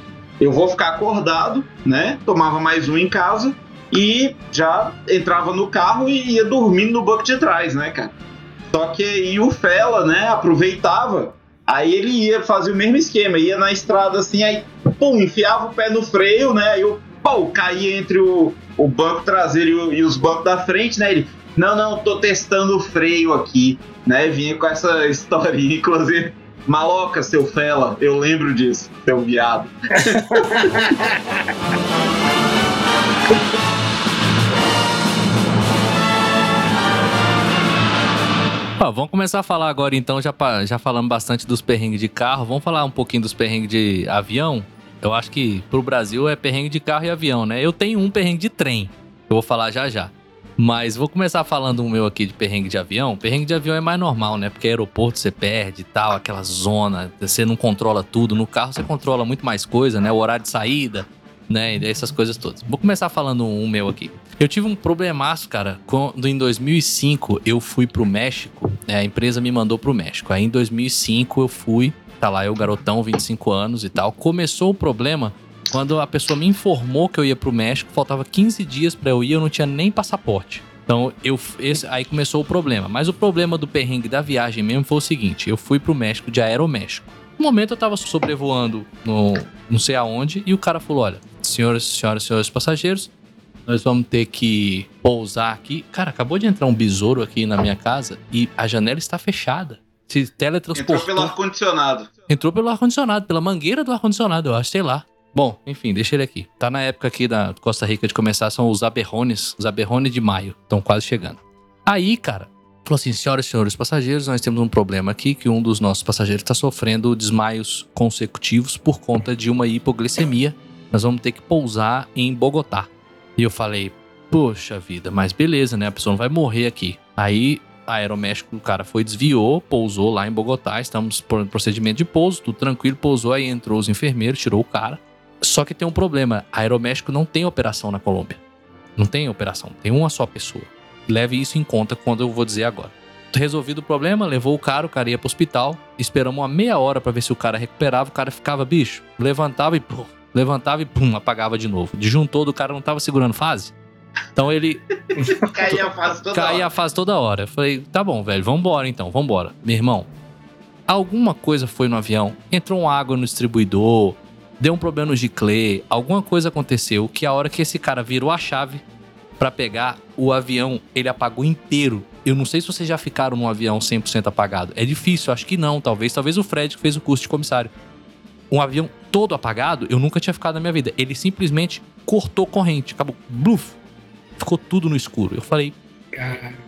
Eu vou ficar acordado, né? Tomava mais um em casa e já entrava no carro e ia dormindo no banco de trás, né, cara? Só que aí o Fela, né, aproveitava, aí ele ia fazer o mesmo esquema, ia na estrada assim, aí, pum, enfiava o pé no freio, né, aí eu, pô, caía entre o, o banco traseiro e, o, e os bancos da frente, né, ele, não, não, tô testando o freio aqui, né, vinha com essa historinha, inclusive, maloca, seu Fela, eu lembro disso, seu viado. Ó, vamos começar a falar agora então, já, já falamos bastante dos perrengues de carro, vamos falar um pouquinho dos perrengues de avião. Eu acho que pro Brasil é perrengue de carro e avião, né? Eu tenho um perrengue de trem, eu vou falar já já. Mas vou começar falando o meu aqui de perrengue de avião. Perrengue de avião é mais normal, né? Porque aeroporto você perde e tal, aquela zona, você não controla tudo. No carro você controla muito mais coisa, né? O horário de saída, né? Essas coisas todas. Vou começar falando um meu aqui. Eu tive um problemaço, cara, quando em 2005 eu fui pro México, né, a empresa me mandou pro México. Aí em 2005 eu fui, tá lá eu garotão, 25 anos e tal. Começou o problema quando a pessoa me informou que eu ia pro México, faltava 15 dias para eu ir, eu não tinha nem passaporte. Então, eu, esse, aí começou o problema. Mas o problema do perrengue da viagem mesmo foi o seguinte: eu fui pro México de Aeroméxico. No momento eu tava sobrevoando no não sei aonde e o cara falou: olha, senhoras, senhoras, senhores passageiros, nós vamos ter que pousar aqui. Cara, acabou de entrar um besouro aqui na minha casa e a janela está fechada. Se teletransportou. Entrou pelo ar-condicionado. Entrou pelo ar-condicionado, pela mangueira do ar-condicionado, eu acho, sei lá. Bom, enfim, deixa ele aqui. Tá na época aqui da Costa Rica de começar, são os aberrones, os aberrones de maio. Estão quase chegando. Aí, cara, falou assim: senhoras e senhores passageiros, nós temos um problema aqui que um dos nossos passageiros está sofrendo desmaios consecutivos por conta de uma hipoglicemia. Nós vamos ter que pousar em Bogotá. E eu falei, poxa vida, mas beleza, né? A pessoa não vai morrer aqui. Aí a Aeroméxico, o cara foi, desviou, pousou lá em Bogotá, estamos por procedimento de pouso, tudo tranquilo, pousou, aí entrou os enfermeiros, tirou o cara. Só que tem um problema, a Aeroméxico não tem operação na Colômbia. Não tem operação, tem uma só pessoa. Leve isso em conta quando eu vou dizer agora. resolvido o problema, levou o cara, o cara ia pro hospital. Esperamos uma meia hora pra ver se o cara recuperava. O cara ficava, bicho, levantava e pum, levantava e pum, apagava de novo. Disjuntor do cara não tava segurando fase. Então ele Caía a fase toda caía hora. a fase toda hora. Eu falei, tá bom, velho, vambora então, vambora. Meu irmão, alguma coisa foi no avião, entrou uma água no distribuidor, deu um problema no giclê, alguma coisa aconteceu que a hora que esse cara virou a chave pra pegar o avião, ele apagou inteiro. Eu não sei se vocês já ficaram num avião 100% apagado. É difícil, acho que não, talvez. Talvez o Fred que fez o curso de comissário. Um avião todo apagado, eu nunca tinha ficado na minha vida. Ele simplesmente cortou corrente, acabou, bluf, ficou tudo no escuro. Eu falei,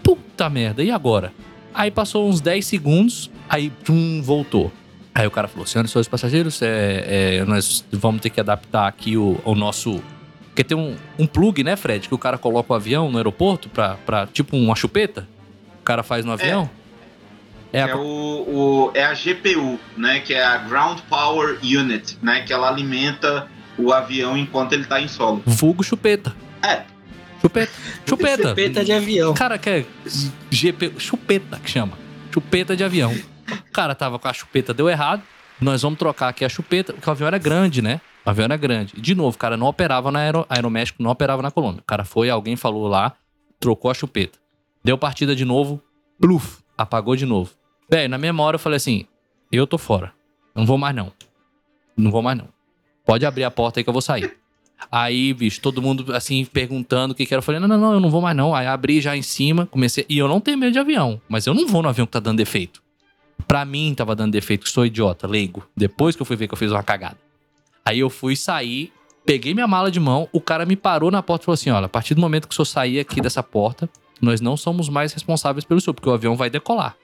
puta merda, e agora? Aí passou uns 10 segundos, aí tum, voltou. Aí o cara falou: senhoras e senhores passageiros, é, é, nós vamos ter que adaptar aqui o, o nosso. Porque tem um, um plug, né, Fred? Que o cara coloca o avião no aeroporto pra, pra tipo uma chupeta. O cara faz no avião. É, a- É, o, o- é a GPU, né? Que é a Ground Power Unit, né? Que ela alimenta o avião enquanto ele tá em solo. vulgo chupeta. É. Chupeta. Chupeta. chupeta de avião. Cara, que é GP, chupeta que chama. Chupeta de avião. O cara tava com a chupeta, deu errado. Nós vamos trocar aqui a chupeta, porque o avião era grande, né? O avião era grande. E, de novo, o cara não operava na Aero, Aeroméxico, não operava na Colômbia. O cara foi, alguém falou lá, trocou a chupeta. Deu partida de novo, pluf, apagou de novo. Velho, na mesma hora eu falei assim: eu tô fora. Não vou mais não. Não vou mais não. Pode abrir a porta aí que eu vou sair. Aí, bicho, todo mundo assim perguntando o que que era. Eu falei: não, não, não, eu não vou mais não. Aí abri já em cima, comecei. E eu não tenho medo de avião, mas eu não vou no avião que tá dando defeito. Pra mim tava dando defeito, que sou idiota, leigo. Depois que eu fui ver que eu fiz uma cagada. Aí eu fui sair, peguei minha mala de mão, o cara me parou na porta e falou assim: olha, a partir do momento que o senhor sair aqui dessa porta, nós não somos mais responsáveis pelo senhor, porque o avião vai decolar.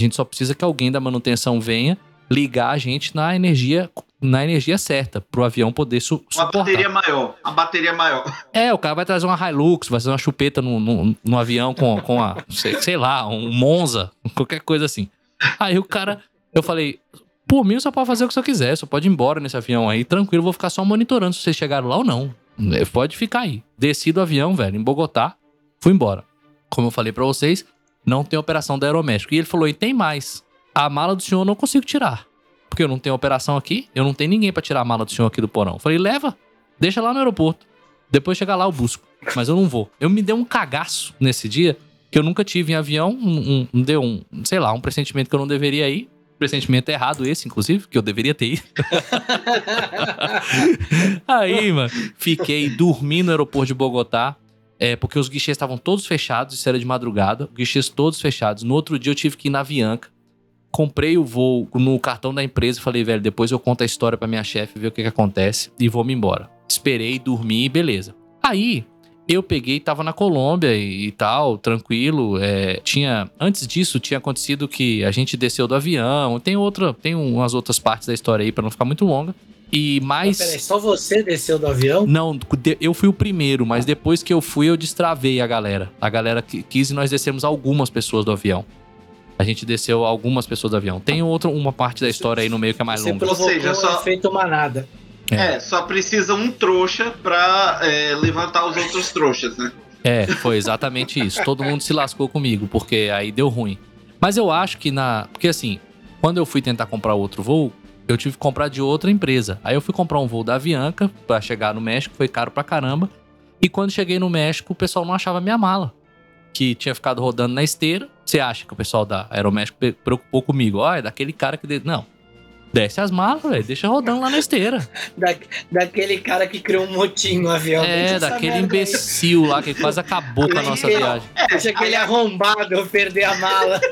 A gente só precisa que alguém da manutenção venha ligar a gente na energia na energia certa, pro avião poder su Uma suportar. bateria maior. A bateria maior. É, o cara vai trazer uma Hilux, vai fazer uma chupeta no, no, no avião com, com a, sei, sei lá, um Monza, qualquer coisa assim. Aí o cara, eu falei, por mim você pode fazer o que você quiser, você pode ir embora nesse avião aí, tranquilo, vou ficar só monitorando se vocês chegaram lá ou não. Pode ficar aí. Desci do avião, velho, em Bogotá, fui embora. Como eu falei pra vocês, não tem operação da Aeroméxico. E ele falou, e tem mais, a mala do senhor eu não consigo tirar. Porque eu não tenho operação aqui, eu não tenho ninguém pra tirar a mala do senhor aqui do porão. Eu falei, leva, deixa lá no aeroporto. Depois chegar lá eu busco. Mas eu não vou. Eu me dei um cagaço nesse dia que eu nunca tive em avião. Um, um- deu um, sei lá, um pressentimento que eu não deveria ir. Pressentimento errado esse, inclusive, que eu deveria ter ido. Aí, mano, fiquei dormindo no aeroporto de Bogotá. É, porque os guichês estavam todos fechados, isso era de madrugada, guichês todos fechados. No outro dia eu tive que ir na Avianca. Comprei o voo no cartão da empresa e falei, velho, depois eu conto a história pra minha chefe, ver o que, que acontece e vou me embora. Esperei, dormi, beleza. Aí, eu peguei, tava na Colômbia e, e tal, tranquilo. é, tinha Antes disso, tinha acontecido que a gente desceu do avião. Tem outra, tem umas outras partes da história aí pra não ficar muito longa. E mais. Peraí, só você desceu do avião? Não, eu fui o primeiro, mas depois que eu fui, eu destravei a galera. A galera quis e nós descemos algumas pessoas do avião. A gente desceu algumas pessoas do avião. Tem outra, uma parte da história aí no meio que é mais Você longa. provocou seja, só- o efeito manada. É. É, só precisa um trouxa pra é, levantar os outros trouxas, né? É, foi exatamente isso. Todo mundo se lascou comigo, porque aí deu ruim. Mas eu acho que na. Porque assim, quando eu fui tentar comprar outro voo, eu tive que comprar de outra empresa. Aí eu fui comprar um voo da Avianca pra chegar no México, foi caro pra caramba. E quando cheguei no México, o pessoal não achava minha mala. Que tinha ficado rodando na esteira. Você acha que o pessoal da Aeroméxico preocupou comigo? Ó, é daquele cara que. de- Não. Desce as malas, velho. Deixa rodando lá na esteira. Da, daquele cara que criou um motim no avião. É, daquele merda aí. imbecil lá que quase acabou com a nossa viagem. Deixa aquele arrombado eu perder a mala.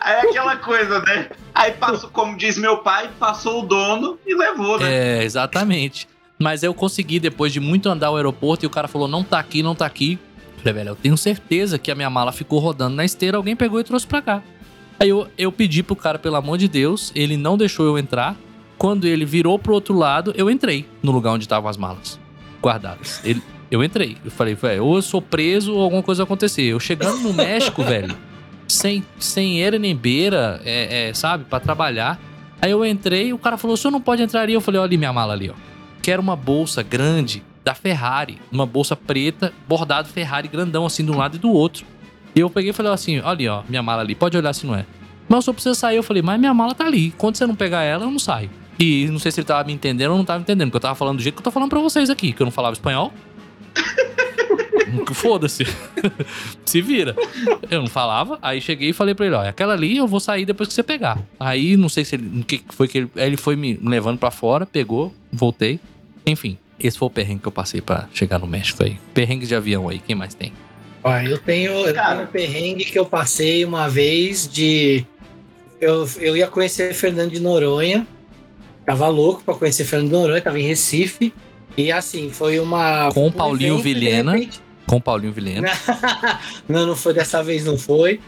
Aí é aquela coisa, né? Aí passou, como diz meu pai, passou o dono e levou, né? É, exatamente. Mas eu consegui, depois de muito andar o aeroporto, e o cara falou: não tá aqui, não tá aqui. Falei, velho, eu tenho certeza que a minha mala ficou rodando na esteira, alguém pegou e trouxe pra cá. Aí eu, eu pedi pro cara, pelo amor de Deus, ele não deixou eu entrar. Quando ele virou pro outro lado, eu entrei no lugar onde estavam as malas guardadas. Ele, eu entrei. Eu falei, velho, ou eu sou preso ou alguma coisa vai acontecer. Eu chegando no México, velho, sem, sem era nem beira, é, é, sabe, pra trabalhar. Aí eu entrei, o cara falou: o senhor não pode entrar ali. Eu falei: olha ali minha mala ali, ó. Quero uma bolsa grande da Ferrari. Uma bolsa preta, bordado Ferrari grandão, assim, de um lado e do outro. E eu peguei e falei assim: olha ali, ó, minha mala ali, pode olhar se não é. Mas eu só preciso sair. Eu falei, mas minha mala tá ali. Quando você não pegar ela, eu não saio. E não sei se ele tava me entendendo ou não tava me entendendo, porque eu tava falando do jeito que eu tô falando pra vocês aqui, que eu não falava espanhol. Foda-se. Se vira. Eu não falava, aí cheguei e falei pra ele: ó, aquela ali eu vou sair depois que você pegar. Aí não sei se ele. O que foi que ele. Ele foi me levando pra fora, pegou, voltei. Enfim, esse foi o perrengue que eu passei pra chegar no México aí. Perrengue de avião aí, quem mais tem? Ó, eu tenho, eu tenho um perrengue que eu passei uma vez de. Eu, eu ia conhecer Fernando de Noronha. Tava louco pra conhecer Fernando de Noronha, tava em Recife. E assim, foi uma. Com um Paulinho evento, de Vilhena. repente- Com o Paulinho Vilhena. não, não foi dessa vez, não foi.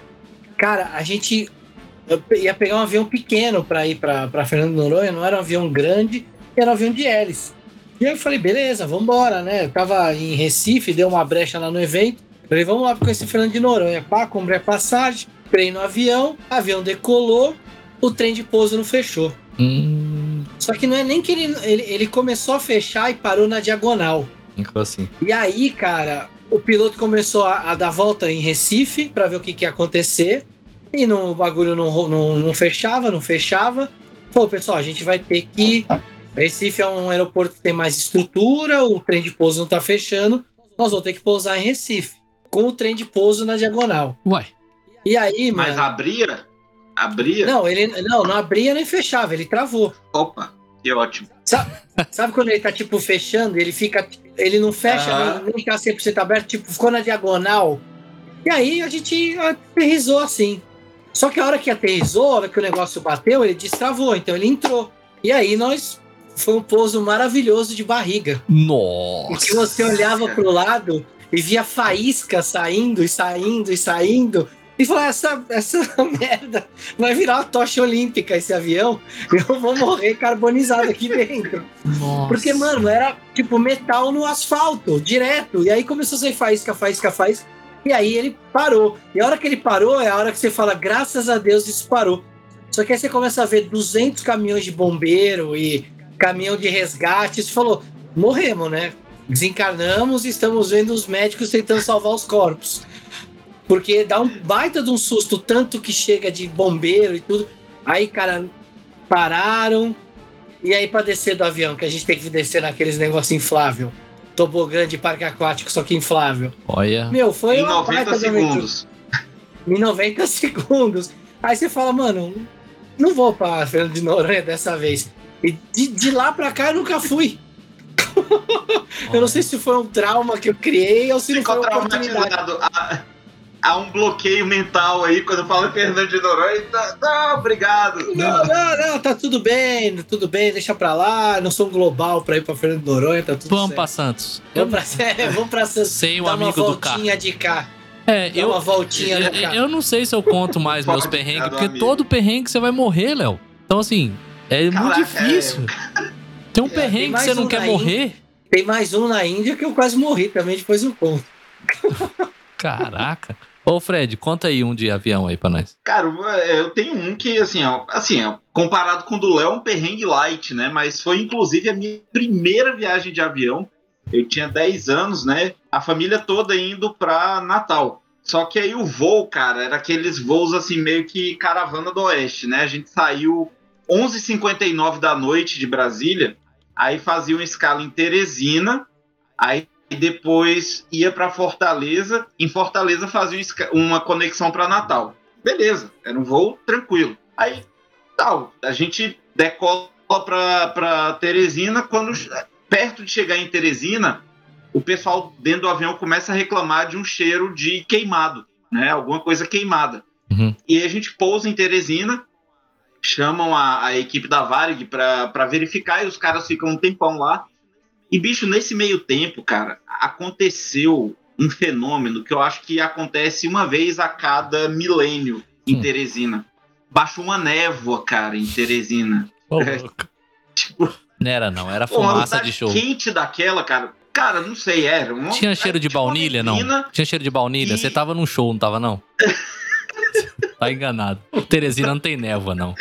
Cara, a gente ia pegar um avião pequeno pra ir pra, pra Fernando Noronha, não era um avião grande, era um avião de hélice. E aí eu falei, beleza, vambora, né? Eu tava em Recife, deu uma brecha lá no evento. Falei, vamos lá pra conhecer Fernando de Noronha. Pá, comprei a passagem, entrei no avião, avião decolou, o trem de pouso não fechou. Hum. Só que não é nem que ele, ele, ele começou a fechar e parou na diagonal. Ficou assim. E aí, cara, o piloto começou a, a dar volta em Recife pra ver o que, que ia acontecer. E não, o bagulho não, não, não fechava, não fechava. Pô, pessoal, a gente vai ter que. Recife é um aeroporto que tem mais estrutura, o trem de pouso não tá fechando. Nós vamos ter que pousar em Recife. Com o trem de pouso na diagonal. Uai. E aí, Mas mano. abria? Abria? Não, ele não, não abria nem fechava, ele travou. Opa, que ótimo. Sabe quando ele tá, tipo, fechando, ele fica. Ele não fecha, nem, nem tá 100% aberto, tipo, ficou na diagonal. E aí a gente aterrizou assim. Só que a hora que aterrizou, a hora que o negócio bateu, ele destravou, então ele entrou. E aí nós. Foi um pouso maravilhoso de barriga. Porque Nossa. você olhava pro lado e via faísca saindo e saindo e saindo. E falou: essa, essa merda vai virar uma tocha olímpica esse avião. Eu vou morrer carbonizado aqui dentro. Nossa. Porque, mano, era tipo metal no asfalto, direto. E aí começou a sair faísca, faísca, faísca. E aí ele parou. E a hora que ele parou é a hora que você fala, graças a Deus isso parou. Só que aí você começa a ver 200 caminhões de bombeiro e caminhão de resgate. Você falou, morremos, né? Desencarnamos e estamos vendo os médicos tentando salvar os corpos. Porque dá um baita de um susto, tanto que chega de bombeiro e tudo. Aí, cara, pararam. E aí, pra descer do avião, que a gente tem que descer naqueles negócio inflável. Tobogã de parque aquático, só que inflável. Olha. Meu, foi em uma 90 baita de aventura. segundos. Em 90 segundos. Aí você fala, mano, não vou pra Fernando de Noronha dessa vez. E de, de lá pra cá eu nunca fui. Eu não sei se foi um trauma que eu criei ou se não foi Ficou uma oportunidade. Há, um bloqueio mental aí quando fala Fernando de Noronha. Tá, tá, obrigado. Não, não, não, tá tudo bem, tudo bem, deixa pra lá. Não sou um global pra ir pra Fernando de Noronha, tá tudo Vamos certo. pra Santos. Vamos pra, é, vamos pra Santos. Sem o amigo do carro. voltinha de cá. É, Dar eu, uma voltinha no eu, carro. eu não sei se eu conto mais meus perrengues, porque amigo. todo perrengue você vai morrer, Léo. Então, assim, é muito Caraca, difícil. Tem um É, tem perrengue que você não um quer morrer. Tem mais um na Índia que eu quase morri também, depois eu conto. Caraca. Ô, Fred, conta aí um de avião aí pra nós. Cara, eu tenho um que, assim, assim comparado com o do Léo, é um perrengue light, né? Mas foi inclusive a minha primeira viagem de avião. Eu tinha 10 anos, né? A família toda indo pra Natal. Só que aí o voo, cara, era aqueles voos assim, meio que caravana do oeste, né? A gente saiu 11h59 da noite de Brasília, aí fazia uma escala em Teresina, aí depois ia para Fortaleza, em Fortaleza fazia uma conexão para Natal. Beleza, era um voo tranquilo. Aí, tal, a gente decola para Teresina, quando perto de chegar em Teresina, o pessoal dentro do avião começa a reclamar de um cheiro de queimado, né? Alguma coisa queimada. Uhum. E aí a gente pousa em Teresina, chamam a, a equipe da Varig para verificar e os caras ficam um tempão lá. E, bicho, nesse meio tempo, cara, aconteceu um fenômeno que eu acho que acontece uma vez a cada milênio em Hum. Teresina. Baixou uma névoa, cara, em Teresina. Ô, É. Tipo, Não era não, era fumaça cidade de show. quente daquela, cara. Cara, não sei, era. Uma, Tinha cheiro de tipo baunilha, não? Tinha cheiro de baunilha? E- Você tava num show, não tava, não? tá enganado. Teresina não tem névoa, não.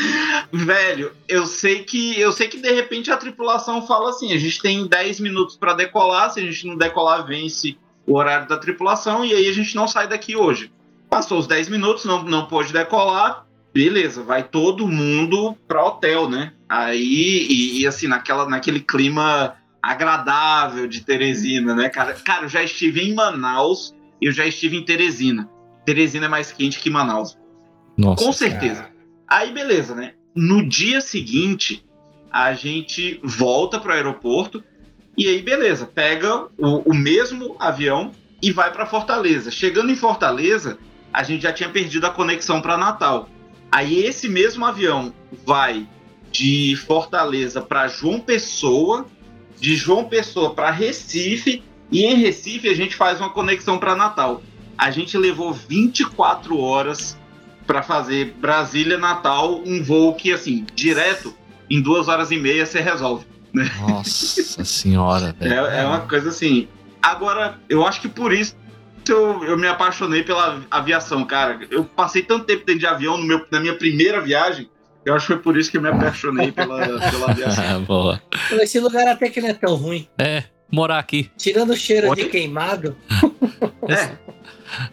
Velho, eu sei que eu sei que de repente a tripulação fala assim: a gente tem 10 minutos pra decolar, se a gente não decolar, vence o horário da tripulação e aí a gente não sai daqui hoje. Passou os 10 minutos, não, não pôde decolar. Beleza, vai todo mundo para hotel, né? Aí, e, e, assim, naquela, naquele clima agradável de Teresina, né, cara? Cara, eu já estive em Manaus e eu já estive em Teresina. Teresina é mais quente que Manaus. Nossa, Com certeza. Cara. Aí, beleza, né? No dia seguinte, a gente volta pro aeroporto e aí, beleza, pega o, o mesmo avião e vai para Fortaleza. Chegando em Fortaleza, a gente já tinha perdido a conexão para Natal. Aí esse mesmo avião vai de Fortaleza para João Pessoa, de João Pessoa para Recife e em Recife a gente faz uma conexão para Natal. A gente levou 24 horas para fazer Brasília Natal, um voo que assim, direto em duas horas e meia você resolve. Né? Nossa senhora, velho. É, é uma coisa assim. Agora, eu acho que por isso eu, eu me apaixonei pela aviação, cara. Eu passei tanto tempo dentro de avião no meu, na minha primeira viagem. Eu acho que foi por isso que eu me apaixonei pela, pela aviação. Boa. Esse lugar até que não é tão ruim. É, morar aqui. Tirando o cheiro de queimado. é.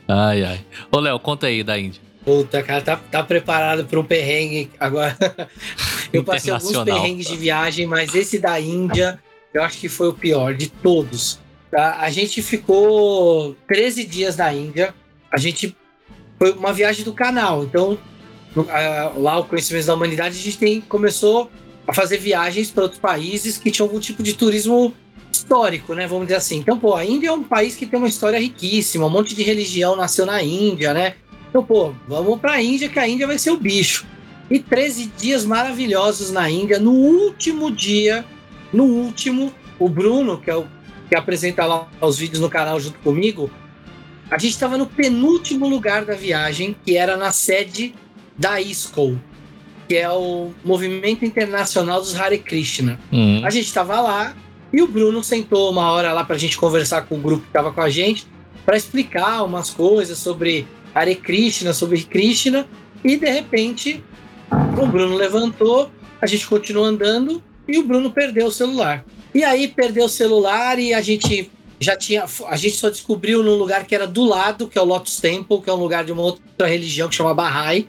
Ai, ai. Ô, Léo, conta aí da Índia. Puta, cara, tá, tá preparado para um perrengue agora. eu passei alguns perrengues de viagem, mas esse da Índia, eu acho que foi o pior de todos. Tá? A gente ficou 13 dias na Índia. A gente foi uma viagem do canal. Então, lá o conhecimento da humanidade, a gente tem, começou a fazer viagens para outros países que tinham algum tipo de turismo histórico, né? Vamos dizer assim. Então, pô, a Índia é um país que tem uma história riquíssima, um monte de religião nasceu na Índia, né? Então, pô, vamos para a Índia, que a Índia vai ser o bicho. E 13 dias maravilhosos na Índia. No último dia, no último, o Bruno, que é o que apresenta lá os vídeos no canal junto comigo, a gente estava no penúltimo lugar da viagem, que era na sede da ISKCO, que é o Movimento Internacional dos Hare Krishna. Uhum. A gente estava lá e o Bruno sentou uma hora lá para a gente conversar com o grupo que estava com a gente, para explicar umas coisas sobre Hare Krishna, sobre Krishna, e de repente o Bruno levantou, a gente continuou andando e o Bruno perdeu o celular. E aí perdeu o celular e a gente já tinha. A gente só descobriu num lugar que era do lado, que é o Lotus Temple, que é um lugar de uma outra religião que chama Bahá'í.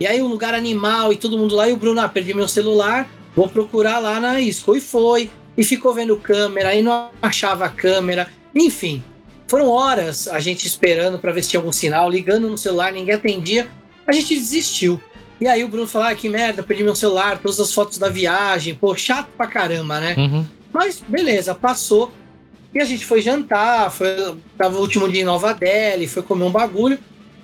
E aí um lugar animal e todo mundo lá, e o Bruno, ah, perdi meu celular, vou procurar lá na Isco. E foi, e ficou vendo câmera, aí não achava a câmera, enfim. Foram horas a gente esperando para ver se tinha algum sinal, ligando no celular, ninguém atendia. A gente desistiu. E aí o Bruno falou: ah, que merda, perdi meu celular, todas as fotos da viagem, pô, chato pra caramba, né? Uhum. Mas beleza, passou. E a gente foi jantar, foi, tava o último dia em Nova Delhi, foi comer um bagulho.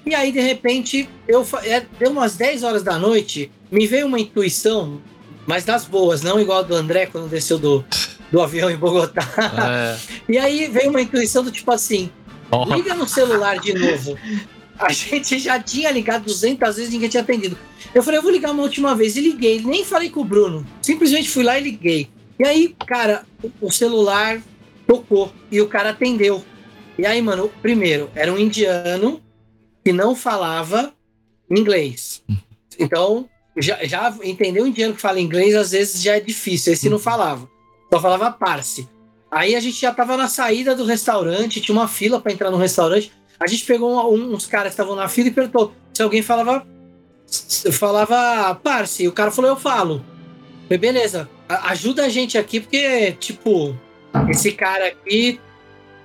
E aí, de repente, eu é, deu umas 10 horas da noite, me veio uma intuição, mas das boas, não igual a do André quando desceu do, do avião em Bogotá. É. E aí veio uma intuição do tipo assim: oh. liga no celular de novo. A gente já tinha ligado 200 vezes ninguém tinha atendido. Eu falei, eu vou ligar uma última vez. E liguei, nem falei com o Bruno. Simplesmente fui lá e liguei. E aí, cara, o celular tocou e o cara atendeu. E aí, mano, primeiro, era um indiano que não falava inglês. Então, já, já entender um indiano que fala inglês às vezes já é difícil. Esse não uhum. falava, só falava parse. Aí a gente já tava na saída do restaurante, tinha uma fila para entrar no restaurante. A gente pegou um, uns caras que estavam na fila e perguntou se alguém falava falava parse. O cara falou, eu falo. Falei, beleza, ajuda a gente aqui, porque, tipo, esse cara aqui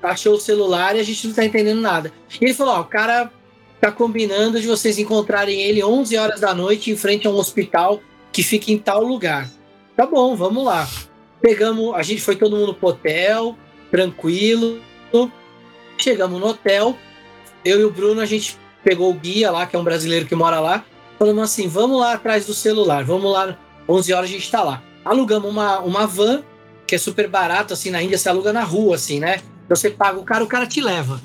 achou o celular e a gente não tá entendendo nada. E ele falou: Ó, o cara tá combinando de vocês encontrarem ele 11 horas da noite em frente a um hospital que fica em tal lugar. Tá bom, vamos lá. Pegamos, a gente foi todo mundo pro hotel, tranquilo. Chegamos no hotel. Eu e o Bruno, a gente pegou o guia lá, que é um brasileiro que mora lá. Falamos assim: vamos lá atrás do celular, vamos lá, 11 horas a gente tá lá alugamos uma, uma van, que é super barato, assim, na Índia você aluga na rua, assim, né? Você paga o cara, o cara te leva.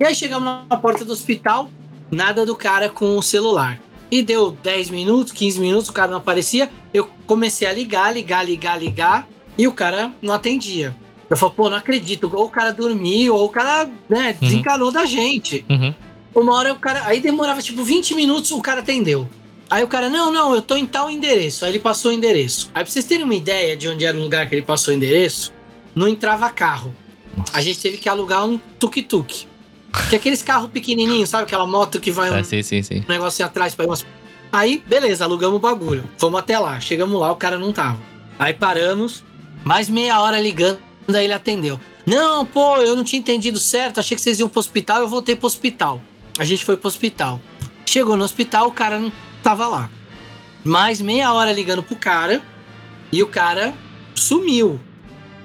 E aí chegamos na porta do hospital, nada do cara com o celular. E deu 10 minutos, 15 minutos, o cara não aparecia. Eu comecei a ligar, ligar, ligar, ligar, e o cara não atendia. Eu falei, pô, não acredito. Ou o cara dormiu, ou o cara, né, uhum. desencanou da gente. Uhum. Uma hora o cara. Aí demorava tipo 20 minutos, o cara atendeu. Aí o cara, não, não, eu tô em tal endereço. Aí ele passou o endereço. Aí pra vocês terem uma ideia de onde era o lugar que ele passou o endereço, não entrava carro. A gente teve que alugar um tuk-tuk. Que é aqueles carros pequenininhos, sabe? Aquela moto que vai um É, sim, sim, sim. negocinho atrás pra ir umas... Aí, beleza, alugamos o bagulho. Fomos até lá. Chegamos lá, o cara não tava. Aí paramos, mais meia hora ligando, aí ele atendeu. Não, pô, eu não tinha entendido certo, achei que vocês iam pro hospital, eu voltei pro hospital. A gente foi pro hospital. Chegou no hospital, o cara não tava lá. Mais meia hora ligando pro cara e o cara sumiu.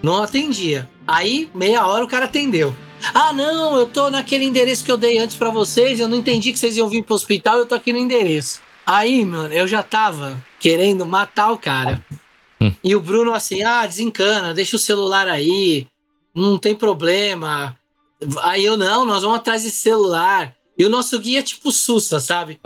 Não atendia. Aí, meia hora, o cara atendeu. Ah, não, eu tô naquele endereço que eu dei antes pra vocês, eu não entendi que vocês iam vir pro hospital, eu tô aqui no endereço. Aí, mano, eu já tava querendo matar o cara. Hum. E o Bruno assim, ah, desencana, deixa o celular aí, não tem problema. Aí eu, não, nós vamos atrás desse celular. E o nosso guia é tipo Sussa, sabe?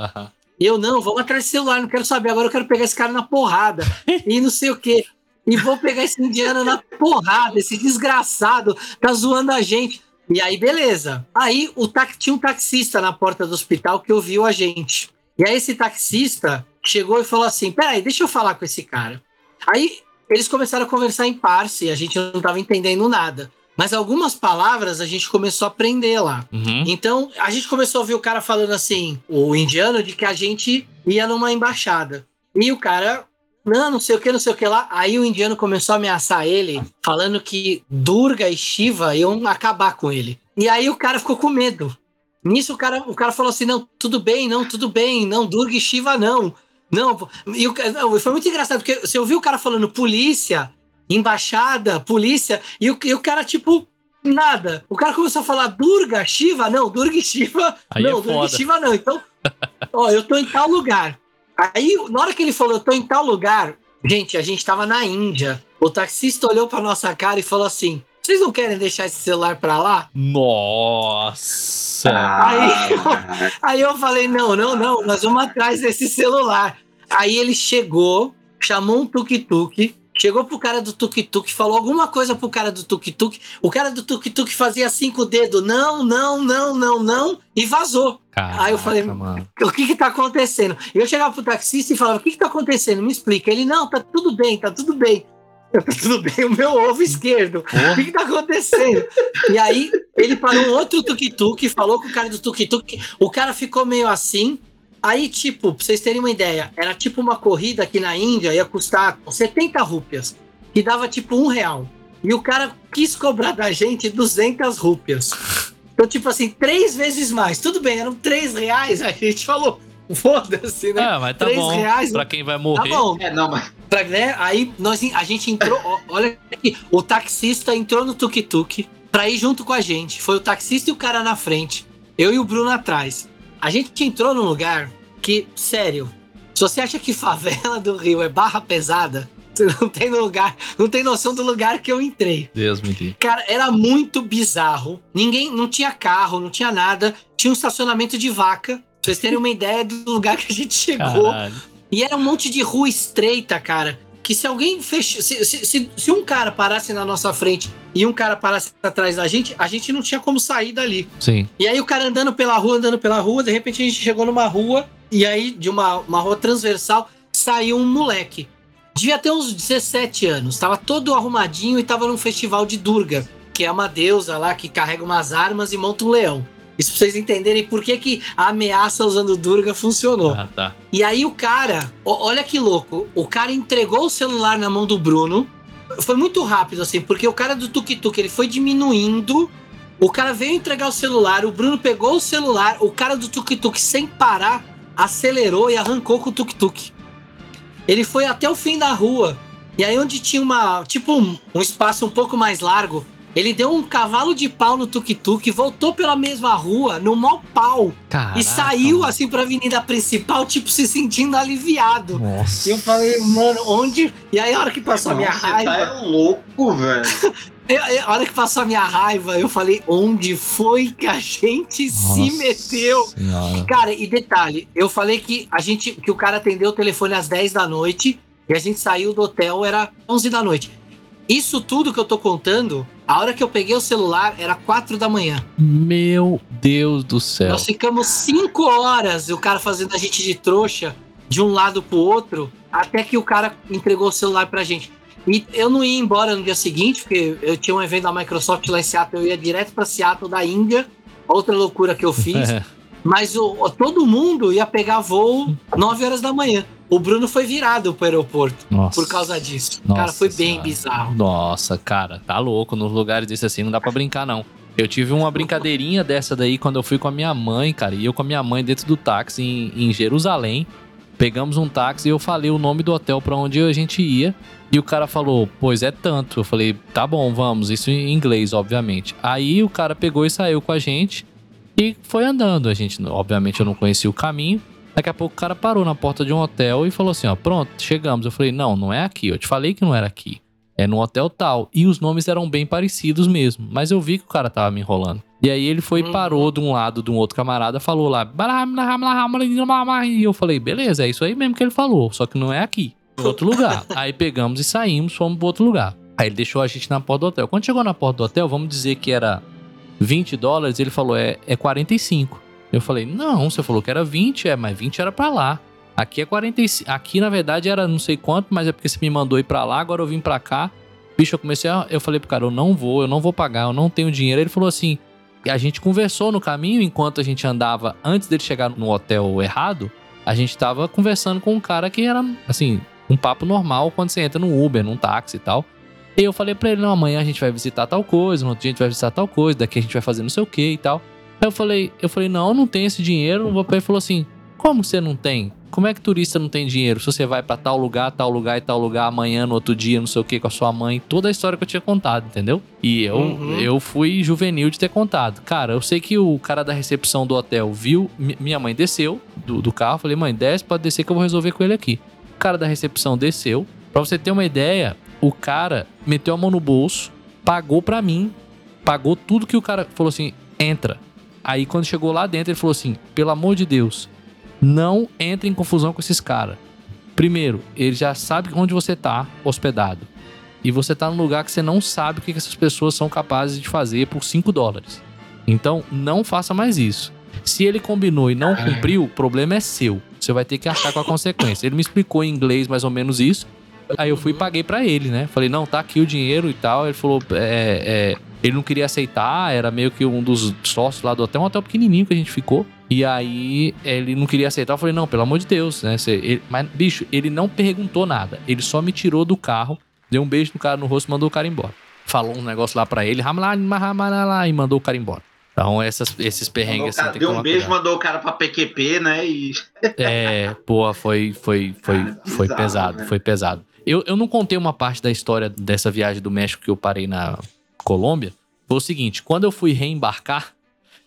E eu, não, vamos atrás desse celular, não quero saber, agora eu quero pegar esse cara na porrada. e não sei o quê. E vou pegar esse indiano na porrada, esse desgraçado tá zoando a gente. E aí, beleza. Aí o tinha um taxista na porta do hospital que ouviu a gente. E aí esse taxista chegou e falou assim: peraí, deixa eu falar com esse cara. Aí eles começaram a conversar em parse, e a gente não tava entendendo nada. Mas algumas palavras a gente começou a aprender lá. Uhum. Então, a gente começou a ouvir o cara falando assim, o indiano, de que a gente ia numa embaixada. E o cara, não, não sei o que, não sei o que lá. Aí o indiano começou a ameaçar ele, falando que Durga e Shiva iam acabar com ele. E aí o cara ficou com medo. Nisso o cara, o cara falou assim: não, tudo bem, não, tudo bem, não, Durga e Shiva não. Não, e o, não, foi muito engraçado, porque você ouviu o cara falando polícia, embaixada, polícia, e o, e o cara, tipo, nada. O cara começou a falar Durga, Shiva, não, Durga e Shiva, Aí não, é Durga e. Shiva não. Então, ó, eu tô em tal lugar. Aí, na hora que ele falou, eu tô em tal lugar, gente, a gente tava na Índia. O taxista olhou pra nossa cara e falou assim: vocês não querem deixar esse celular pra lá? Nossa! Aí, aí eu falei: não, não, não, nós vamos atrás desse celular. Aí ele chegou, chamou um tuk-tuk, chegou pro cara do tuk-tuk, falou alguma coisa pro cara do tuk-tuk. O cara do tuk-tuk fazia cinco dedos: não, não, não, não, não, e vazou. Caraca, Aí eu falei, mano. O que que tá acontecendo? Eu chegava pro taxista e falava: o que que tá acontecendo? Me explica. Ele: não, tá tudo bem, tá tudo bem. Tá tudo bem, o meu ovo esquerdo. O que, que tá acontecendo? E aí, ele parou um outro tuk-tuk, falou com o cara do tuk-tuk. O cara ficou meio assim. Aí, tipo, pra vocês terem uma ideia, era tipo uma corrida aqui na Índia, ia custar 70 rúpias, que dava tipo um real. E o cara quis cobrar da gente 200 rúpias. Então, tipo assim, três vezes mais. Tudo bem, eram três reais. A gente falou, foda-se, né? Ah, mas tá bom. reais, pra quem vai Tá morrer. bom, É, não, mas Pra- né? Aí nós, a gente entrou, olha aqui, o taxista entrou no tuk-tuk pra ir junto com a gente. Foi o taxista e o cara na frente, eu e o Bruno atrás. A gente entrou num lugar que, sério, se você acha que favela do Rio é barra pesada, você não tem lugar, não tem noção do lugar que eu entrei. Deus me livre. Cara, era muito bizarro. Ninguém, não tinha carro, não tinha nada. Tinha um estacionamento de vaca. Vocês terem uma ideia do lugar que a gente chegou. Caralho. E era um monte de rua estreita, cara. Que se alguém fech... se, se, se, se um cara parasse na nossa frente e um cara parasse atrás da gente, a gente não tinha como sair dali. Sim. E aí o cara andando pela rua, andando pela rua, de repente a gente chegou numa rua, e aí de uma, uma rua transversal saiu um moleque. Devia ter uns 17 anos, tava todo arrumadinho e tava num festival de Durga, que é uma deusa lá que carrega umas armas e monta um leão. Isso pra vocês entenderem por que, que a ameaça usando Durga funcionou. Ah, tá. E aí o cara, olha que louco, o cara entregou o celular na mão do Bruno. Foi muito rápido assim, porque o cara do tuk-tuk, ele foi diminuindo. O cara veio entregar o celular, o Bruno pegou o celular, o cara do tuk-tuk sem parar acelerou e arrancou com o tuk-tuk. Ele foi até o fim da rua. E aí onde tinha uma, tipo um, um espaço um pouco mais largo, ele deu um cavalo de pau no tuk-tuk, voltou pela mesma rua, no mau pau, Caraca, e saiu assim pra avenida principal, tipo, se sentindo aliviado. Nossa. E eu falei, mano, onde. E aí, a hora que passou a minha Nossa, raiva. Você tá é louco, velho. eu- eu- A hora que passou a minha raiva, eu falei, onde foi que a gente se Nossa meteu? Senhora. Cara, e detalhe, eu falei que a gente, que o cara atendeu o telefone às 10 da noite e a gente saiu do hotel era 11 da noite. Isso tudo que eu tô contando, a hora que eu peguei o celular era 4 da manhã. Meu Deus do céu. Nós ficamos 5 horas o cara fazendo a gente de trouxa de um lado pro outro, até que o cara entregou o celular pra gente. E eu não ia embora no dia seguinte, porque eu tinha um evento da Microsoft lá em Seattle, eu ia direto pra Seattle da Índia outra loucura que eu fiz. É. Mas o, todo mundo ia pegar voo 9 horas da manhã. O Bruno foi virado pro aeroporto Nossa. por causa disso. Nossa cara, foi bem bizarro. Nossa, cara, tá louco. Nos lugares desse assim não dá pra brincar, não. Eu tive uma brincadeirinha dessa daí quando eu fui com a minha mãe, cara. E eu com a minha mãe dentro do táxi em, em Jerusalém. Pegamos um táxi e eu falei o nome do hotel pra onde a gente ia. E o cara falou, pois é tanto. Eu falei, tá bom, vamos. Isso em inglês, obviamente. Aí o cara pegou e saiu com a gente e foi andando. A gente, obviamente, eu não conhecia o caminho. Daqui a pouco o cara parou na porta de um hotel e falou assim: ó, pronto, chegamos. Eu falei, não, não é aqui. Eu te falei que não era aqui. É no hotel tal. E os nomes eram bem parecidos mesmo. Mas eu vi que o cara tava me enrolando. E aí ele foi parou de um lado de um outro camarada, falou lá. E eu falei, beleza, é isso aí mesmo que ele falou. Só que não é aqui. Em outro lugar. aí pegamos e saímos, fomos pro outro lugar. Aí ele deixou a gente na porta do hotel. Quando chegou na porta do hotel, vamos dizer que era 20 dólares, ele falou, é, é 45. Eu falei, não, você falou que era 20, é, mas 20 era pra lá. Aqui é 45. Aqui, na verdade, era não sei quanto, mas é porque você me mandou ir pra lá, agora eu vim pra cá. Bicho, eu comecei a. Eu falei pro cara, eu não vou, eu não vou pagar, eu não tenho dinheiro. Ele falou assim. A gente conversou no caminho enquanto a gente andava, antes dele chegar no hotel errado, a gente tava conversando com um cara que era, assim, um papo normal quando você entra no Uber, num táxi e tal. E eu falei pra ele, não, amanhã a gente vai visitar tal coisa, no outro dia a gente vai visitar tal coisa, daqui a gente vai fazer não sei o que e tal. Aí eu falei, eu falei, não, eu não tenho esse dinheiro. vou Ele falou assim, como você não tem? Como é que turista não tem dinheiro? Se você vai pra tal lugar, tal lugar e tal lugar, amanhã, no outro dia, não sei o que, com a sua mãe, toda a história que eu tinha contado, entendeu? E eu, Uhum. eu fui juvenil de ter contado. Cara, eu sei que o cara da recepção do hotel viu, mi- minha mãe desceu do, do carro, falei, mãe, desce, pode descer que eu vou resolver com ele aqui. O cara da recepção desceu. Pra você ter uma ideia, o cara meteu a mão no bolso, pagou pra mim, pagou tudo que o cara falou assim: entra. Aí quando chegou lá dentro, ele falou assim: pelo amor de Deus, não entre em confusão com esses caras. Primeiro, ele já sabe onde você tá hospedado. E você tá num lugar que você não sabe o que essas pessoas são capazes de fazer por 5 dólares. Então, não faça mais isso. Se ele combinou e não cumpriu, o problema é seu. Você vai ter que arcar com a consequência. Ele me explicou em inglês mais ou menos isso. Aí eu fui e paguei pra ele, né? Falei, não, tá aqui o dinheiro e tal. Ele falou, é, é, ele não queria aceitar, era meio que um dos sócios lá do hotel, um hotel pequenininho que a gente ficou. E aí ele não queria aceitar. Eu falei, não, pelo amor de Deus, né? Você- ele- mas, bicho, ele não perguntou nada. Ele só me tirou do carro, deu um beijo no cara no rosto e mandou o cara embora. Falou um negócio lá pra ele, "Ramla, mahamalala", e mandou o cara embora. Então, essas, esses perrengues assim, cara- tem que deu um beijo, mandou o cara pra PQP, né? E É, pô, foi, foi, foi, Cara, foi bizarro, pesado, né? foi pesado. Eu, eu não contei uma parte da história dessa viagem do México que eu parei na Colômbia. Foi o seguinte, quando eu fui reembarcar,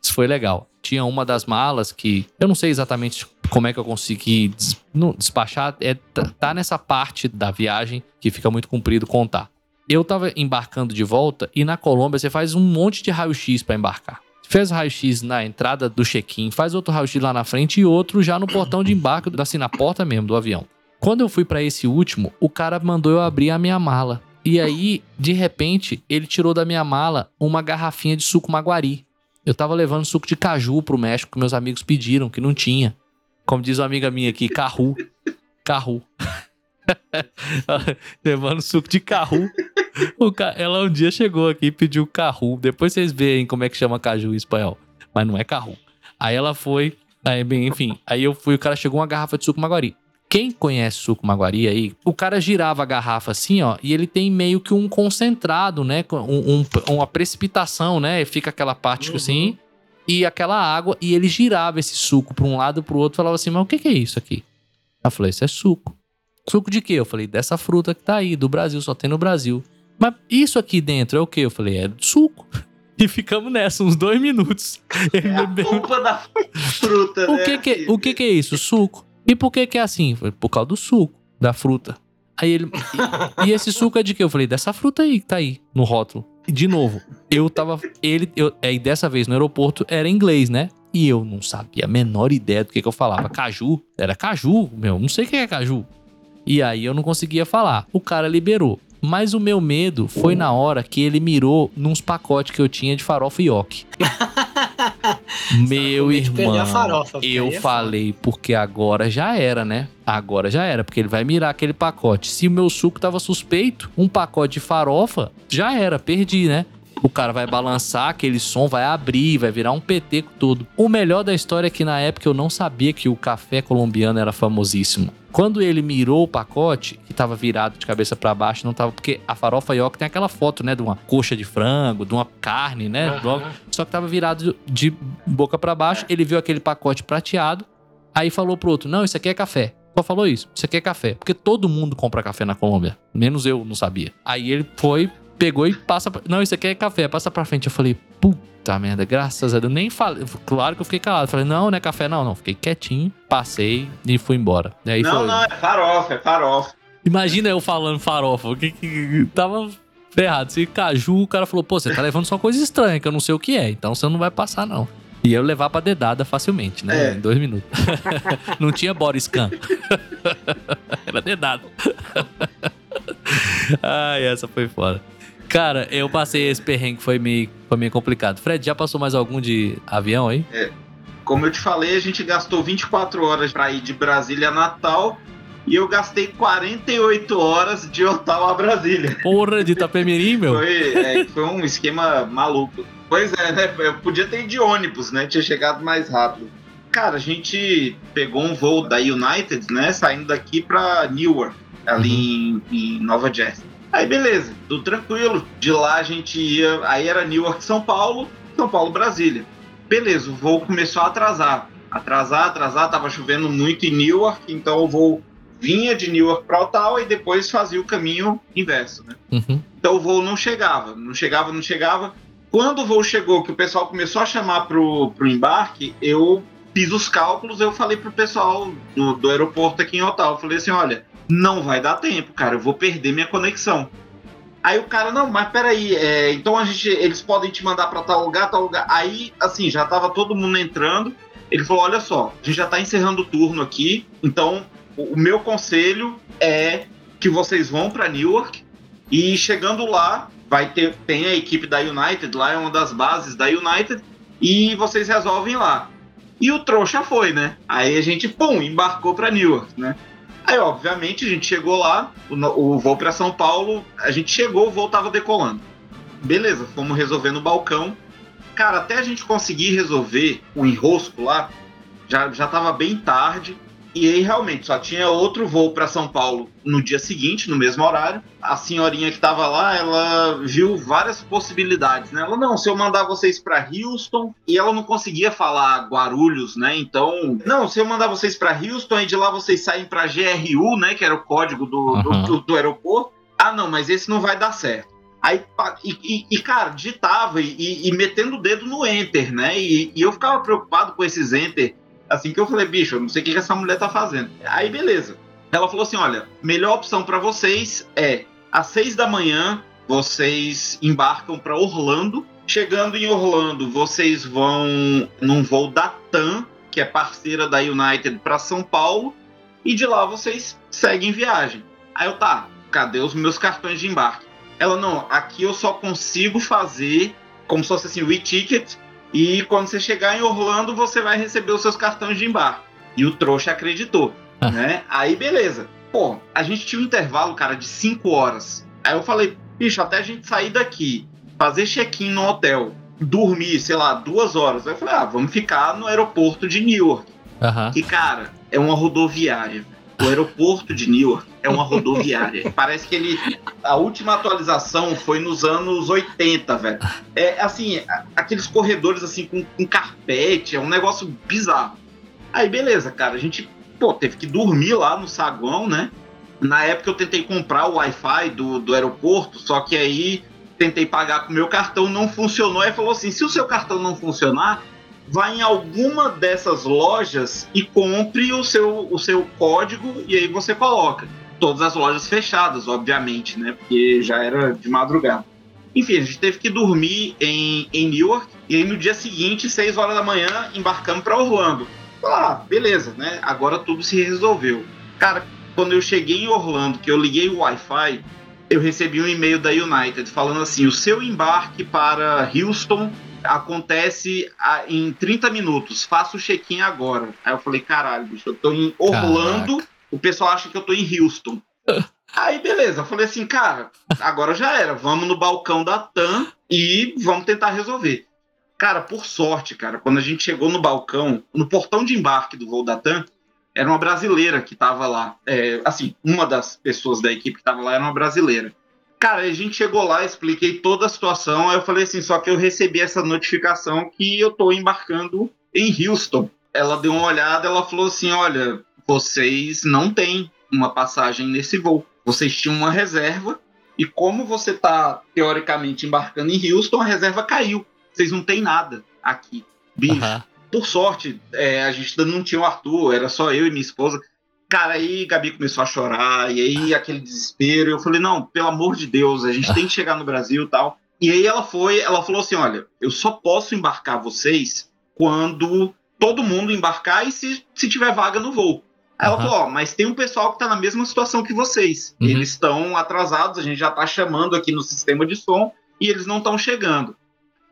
isso foi legal. Tinha uma das malas que eu não sei exatamente como é que eu consegui des- não, despachar. É, tá- tá nessa parte da viagem que fica muito comprido contar. Eu tava embarcando de volta e na Colômbia você faz um monte de raio-x pra embarcar. Fez raio-x na entrada do check-in, faz outro raio-x lá na frente e outro já no portão de embarque, assim, na porta mesmo do avião. Quando eu fui pra esse último, o cara mandou eu abrir a minha mala. E aí, de repente, ele tirou da minha mala uma garrafinha de suco maguari. Eu tava levando suco de caju pro México que meus amigos pediram, que não tinha. Como diz uma amiga minha aqui, carru. Carru. levando suco de carru. Ca- Ela um dia chegou aqui e pediu carru. Depois vocês veem como é que chama caju em espanhol. Mas não é carru. Aí ela foi. Aí, bem, enfim. Aí eu fui, o cara chegou uma garrafa de suco maguari. Quem conhece suco maguari aí, o cara girava a garrafa assim, ó, e ele tem meio que um concentrado, né? com Um, um- uma precipitação, né? Fica aquela parte Uhum. assim, e aquela água, e ele girava esse suco pra um lado e pro outro, falava assim, mas o que, que é isso aqui? Eu falei, isso é suco. Suco de quê? Eu falei, dessa fruta que tá aí, do Brasil, só tem no Brasil. Mas isso aqui dentro é o quê? Eu falei, é suco. E ficamos nessa uns dois minutos. É a bebeu polpa da fruta, o né? que que, o que que é isso? Suco. E por que que é assim? Falei, Por causa do suco, da fruta. Aí ele. E, e esse suco é de quê? Eu falei, dessa fruta aí que tá aí no rótulo. E de novo, eu tava. Ele. Eu, é, e dessa vez no aeroporto era inglês, né? E eu não sabia a menor ideia do que, que eu falava. Caju. Era caju, meu. Não sei o que é caju. E aí eu não conseguia falar. O cara liberou. Mas o meu medo foi na hora que ele mirou nos pacotes que eu tinha de farofa meu com medo de perder irmão, farofa, eu é falei porque agora já era, né? Agora já era, porque ele vai mirar aquele pacote. Se o meu suco tava suspeito, um pacote de farofa, já era, perdi, né? O cara vai balançar, aquele som vai abrir, vai virar um PT todo. O melhor da história é que na época eu não sabia que o café colombiano era famosíssimo. Quando ele mirou o pacote, que tava virado de cabeça para baixo, não tava. Porque a farofa Yoke tem aquela foto, né? De uma coxa de frango, de uma carne, né? Aham. Só que tava virado de boca para baixo. Ele viu aquele pacote prateado. Aí falou pro outro: Não, isso aqui é café. Só falou isso. Isso aqui é café. Porque todo mundo compra café na Colômbia. Menos eu, não sabia. Aí ele foi, pegou e passa. Pra... Não, isso aqui é café. Passa pra frente. Eu falei: Puta merda, graças a Deus. Nem falei. Claro que eu fiquei calado. Falei: Não, não é café, não. Não. Fiquei quietinho, passei e fui embora. E aí não, foi. não, é farofa, é farofa. Imagina eu falando farofa. O que que. Tava ferrado. Se caju, o cara falou: Pô, você tá levando só coisa estranha que eu não sei o que é. Então você não vai passar, não. E eu levar pra dedada facilmente, né? É. Em dois minutos. não tinha body scan. Era dedada. Ai, essa foi fora. Cara, eu passei esse perrengue, foi meio, foi meio complicado. Fred, já passou mais algum de avião aí? Como eu te falei, a gente gastou 24 horas pra ir de Brasília a Natal e eu gastei 48 horas de Ottawa a Brasília. Porra, de Itapemirim, meu. Foi, é, foi um esquema maluco. Pois é, né? Eu podia ter ido de ônibus, né? Tinha chegado mais rápido. Cara, a gente pegou um voo da United, né? Saindo daqui pra Newark, ali em, em Nova Jersey. Aí beleza, tudo tranquilo. De lá a gente ia. Aí era Newark, São Paulo, São Paulo, Brasília. Beleza, o voo começou a atrasar. Atrasar, atrasar, tava chovendo muito em Newark, então o voo vinha de Newark para Ottawa e depois fazia o caminho inverso, né? Uhum. Então o voo não chegava, não chegava, não chegava. Quando o voo chegou, que o pessoal começou a chamar pro, pro embarque, eu fiz os cálculos, eu falei pro pessoal do, do aeroporto aqui em Ottawa, falei assim, olha, não vai dar tempo, cara, eu vou perder minha conexão. Aí o cara, não, mas peraí, é, então a gente, eles podem te mandar para tal lugar, tal lugar. Aí, assim, já tava todo mundo entrando. Ele falou, olha só, a gente já tá encerrando o turno aqui, então o, meu conselho é que vocês vão para Newark e chegando lá, vai ter tem a equipe da United, lá é uma das bases da United, e vocês resolvem lá. E o trouxa foi, né? Aí a gente, pum, embarcou para Newark, né? Aí, obviamente, a gente chegou lá, o, o voo para São Paulo, a gente chegou, o voo tava decolando. Beleza, fomos resolvendo o balcão. Cara, até a gente conseguir resolver o enrosco lá, já, já tava bem tarde. E aí, realmente, só tinha outro voo para São Paulo no dia seguinte, no mesmo horário. A senhorinha que tava lá, ela viu várias possibilidades, né? Ela, não, se eu mandar vocês para Houston, e ela não conseguia falar Guarulhos, né? Então, não, se eu mandar vocês para Houston e de lá vocês saem para GRU, né? Que era o código do, do- Aham. do- do aeroporto. Ah, não, mas esse não vai dar certo. Aí, e, e- e, cara, digitava e, e- e metendo o dedo no enter, né? E, e eu ficava preocupado com esses enter. Assim que eu falei, bicho, eu não sei o que essa mulher tá fazendo. Aí, beleza. Ela falou assim: olha, melhor opção para vocês é às seis da manhã vocês embarcam para Orlando. Chegando em Orlando, vocês vão num voo da TAM, que é parceira da United, para São Paulo. E de lá vocês seguem viagem. Aí eu, tá, cadê os meus cartões de embarque? Ela, não, aqui eu só consigo fazer como se fosse assim, o e-ticket. E quando você chegar em Orlando, você vai receber os seus cartões de embarque. E o trouxa acreditou, Ah. né? Aí, beleza. Pô, a gente tinha um intervalo, cara, de 5 horas. Aí eu falei, bicho, até a gente sair daqui, fazer check-in no hotel, dormir, sei lá, duas horas. Aí eu falei, ah, vamos ficar no aeroporto de Newark. Aham. Que, cara, é uma rodoviária. O aeroporto de Newark é uma rodoviária. Parece que ele. A última atualização foi nos anos 80, velho. É assim, aqueles corredores assim com, com carpete, é um negócio bizarro. Aí, beleza, cara, a gente, pô, teve que dormir lá no saguão, né? Na época eu tentei comprar o Wi-Fi do, do aeroporto, só que aí tentei pagar com o meu cartão, não funcionou. Aí falou assim: se o seu cartão não funcionar, vá em alguma dessas lojas e compre o seu, o seu código e aí você coloca. Todas as lojas fechadas, obviamente, né? Porque já era de madrugada. Enfim, a gente teve que dormir em, em Newark e aí no dia seguinte, 6 horas da manhã, embarcamos para Orlando. Ah, beleza, né? Agora tudo se resolveu. Cara, quando eu cheguei em Orlando, que eu liguei o Wi-Fi, eu recebi um e-mail da United falando assim: o seu embarque para Houston acontece em 30 minutos, faça o check-in agora. Aí eu falei: caralho, bicho, eu tô em Orlando, o pessoal acha que eu tô em Houston. Aí, beleza, eu falei assim, cara, agora já era, vamos no balcão da TAM e vamos tentar resolver. Cara, por sorte, cara, quando a gente chegou no balcão, no portão de embarque do voo da TAM, era uma brasileira que tava lá. É, assim, uma das pessoas da equipe que tava lá era uma brasileira. Cara, a gente chegou lá, expliquei toda a situação, aí eu falei assim, só que eu recebi essa notificação que eu tô embarcando em Houston. Ela deu uma olhada, ela falou assim, olha, vocês não têm uma passagem nesse voo vocês tinham uma reserva e como você está teoricamente embarcando em Houston, a reserva caiu. Vocês não têm nada aqui. Bicho, uhum. por sorte, é, a gente não tinha o Arthur, era só eu e minha esposa. Cara, aí Gabi começou a chorar, e aí aquele desespero. Eu falei, não, pelo amor de Deus, a gente tem que chegar no Brasil e tal. E aí ela foi, ela falou assim: olha, eu só posso embarcar vocês quando todo mundo embarcar e se, se tiver vaga no voo. Aí ela falou, ó, mas tem um pessoal que tá na mesma situação que vocês. Uhum. Eles estão atrasados, a gente já tá chamando aqui no sistema de som e eles não estão chegando.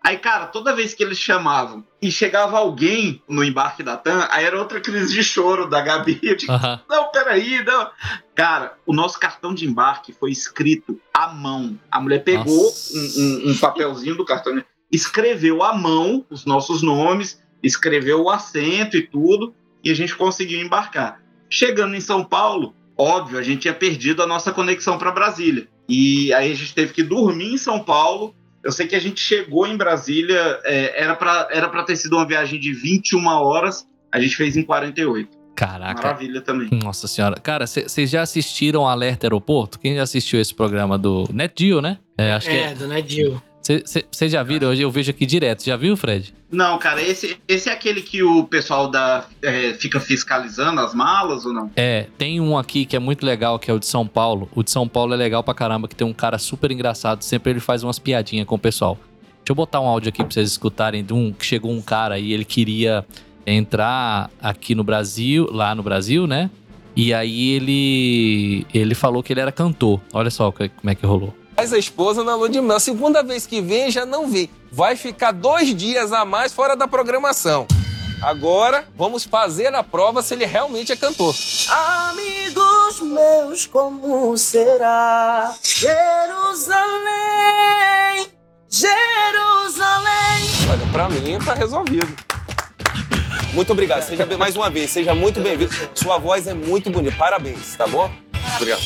Aí, cara, toda vez que eles chamavam e chegava alguém no embarque da TAM, aí era outra crise de choro da Gabi. Eu digo, uhum. não, peraí, não. Cara, o nosso cartão de embarque foi escrito à mão. A mulher pegou um, um, um, papelzinho do cartão, escreveu à mão os nossos nomes, escreveu o assento e tudo, e a gente conseguiu embarcar. Chegando em São Paulo, óbvio, a gente tinha perdido a nossa conexão para Brasília. E aí a gente teve que dormir em São Paulo. Eu sei que a gente chegou em Brasília, é, era para era ter sido uma viagem de 21 horas, a gente fez em 48. Caraca. Maravilha também. Nossa senhora. Cara, vocês já assistiram Alerta Aeroporto? Quem já assistiu esse programa do NetGeo, né? É, acho é, que é do NetGeo. Vocês já viram? Hoje eu vejo aqui direto. Já viu, Fred? Não, cara, esse, esse é aquele que o pessoal da, é, fica fiscalizando as malas ou não? É, tem um aqui que é muito legal, que é o de São Paulo. O de São Paulo é legal pra caramba, que tem um cara super engraçado. Sempre ele faz umas piadinhas com o pessoal. Deixa eu botar um áudio aqui pra vocês escutarem de um que chegou um cara e ele queria entrar aqui no Brasil, lá no Brasil, né? E aí ele ele falou que ele era cantor. Olha só como é que rolou. Mas a esposa na lua de mel. Segunda vez que vem, já não vê. Vai ficar dois dias a mais fora da programação. Agora, vamos fazer a prova se ele realmente é cantor. Amigos meus, como será? Jerusalém, Jerusalém. Olha, pra mim tá resolvido. Muito obrigado. Seja bem, mais uma vez, seja muito bem-vindo. Sua voz é muito bonita. Parabéns, tá bom? Obrigado.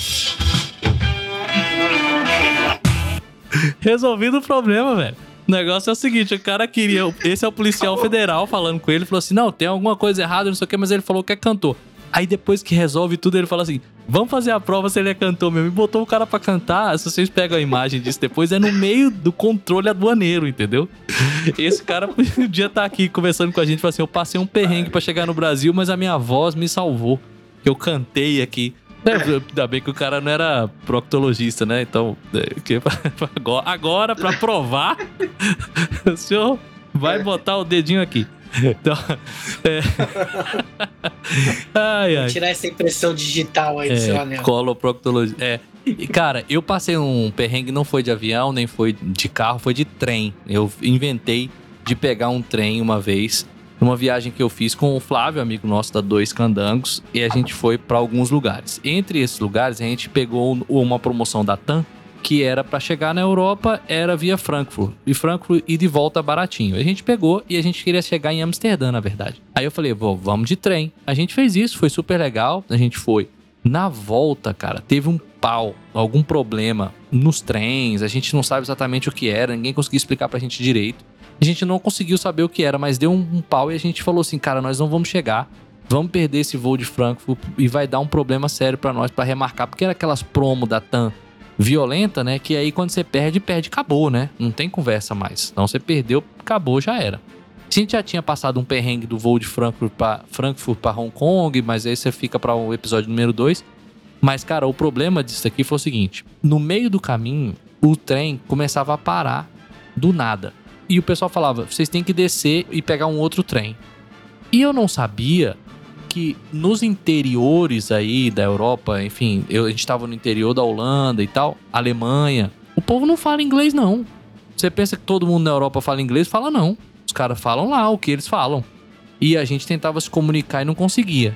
Resolvido o problema, velho. O negócio é o seguinte, o cara queria. Esse é o policial federal falando com ele, falou assim: não, tem alguma coisa errada, não sei o que, mas ele falou que é cantor. Aí depois que resolve tudo, ele fala assim: vamos fazer a prova se ele é cantor mesmo. E botou o cara pra cantar. Se vocês pegam a imagem disso depois, é no meio do controle aduaneiro, entendeu? Esse cara podia estar tá aqui conversando com a gente, falando assim: eu passei um perrengue para chegar no Brasil, mas a minha voz me salvou. Eu cantei aqui. É, ainda bem que o cara não era proctologista, né? Então, é, agora, para provar, o senhor vai é. botar o dedinho aqui. Então, é... ai, ai. Tirar essa impressão digital aí do é, seu anel. Coloproctologia. É. E, cara, eu passei um perrengue, não foi de avião, nem foi de carro, foi de trem. Eu inventei de pegar um trem uma vez numa viagem que eu fiz com o Flávio, amigo nosso da Dois Candangos, e a gente foi para alguns lugares. Entre esses lugares, a gente pegou uma promoção da TAM, que era para chegar na Europa, era via Frankfurt. E Frankfurt e de volta baratinho. A gente pegou e a gente queria chegar em Amsterdã, na verdade. Aí eu falei, vamos de trem. A gente fez isso, foi super legal. A gente foi. Na volta, cara, teve um pau, algum problema nos trens, a gente não sabe exatamente o que era, ninguém conseguiu explicar pra gente direito. A gente não conseguiu saber o que era, mas deu um, um pau e a gente falou assim, cara, nós não vamos chegar. Vamos perder esse voo de Frankfurt e vai dar um problema sério para nós para remarcar, porque era aquelas promo da TAM violenta, né? Que aí quando você perde, perde, acabou, né? Não tem conversa mais. Então você perdeu, acabou, já era. A gente já tinha passado um perrengue do voo de Frankfurt para Frankfurt para Hong Kong, mas aí você fica para o episódio número 2. Mas cara, o problema disso aqui foi o seguinte: no meio do caminho, o trem começava a parar do nada. E o pessoal falava: vocês têm que descer e pegar um outro trem. E eu não sabia que nos interiores aí da Europa, enfim, eu, a gente estava no interior da Holanda e tal, Alemanha, o povo não fala inglês não. Você pensa que todo mundo na Europa fala inglês? Fala não. Os caras falam lá o que eles falam. E a gente tentava se comunicar e não conseguia.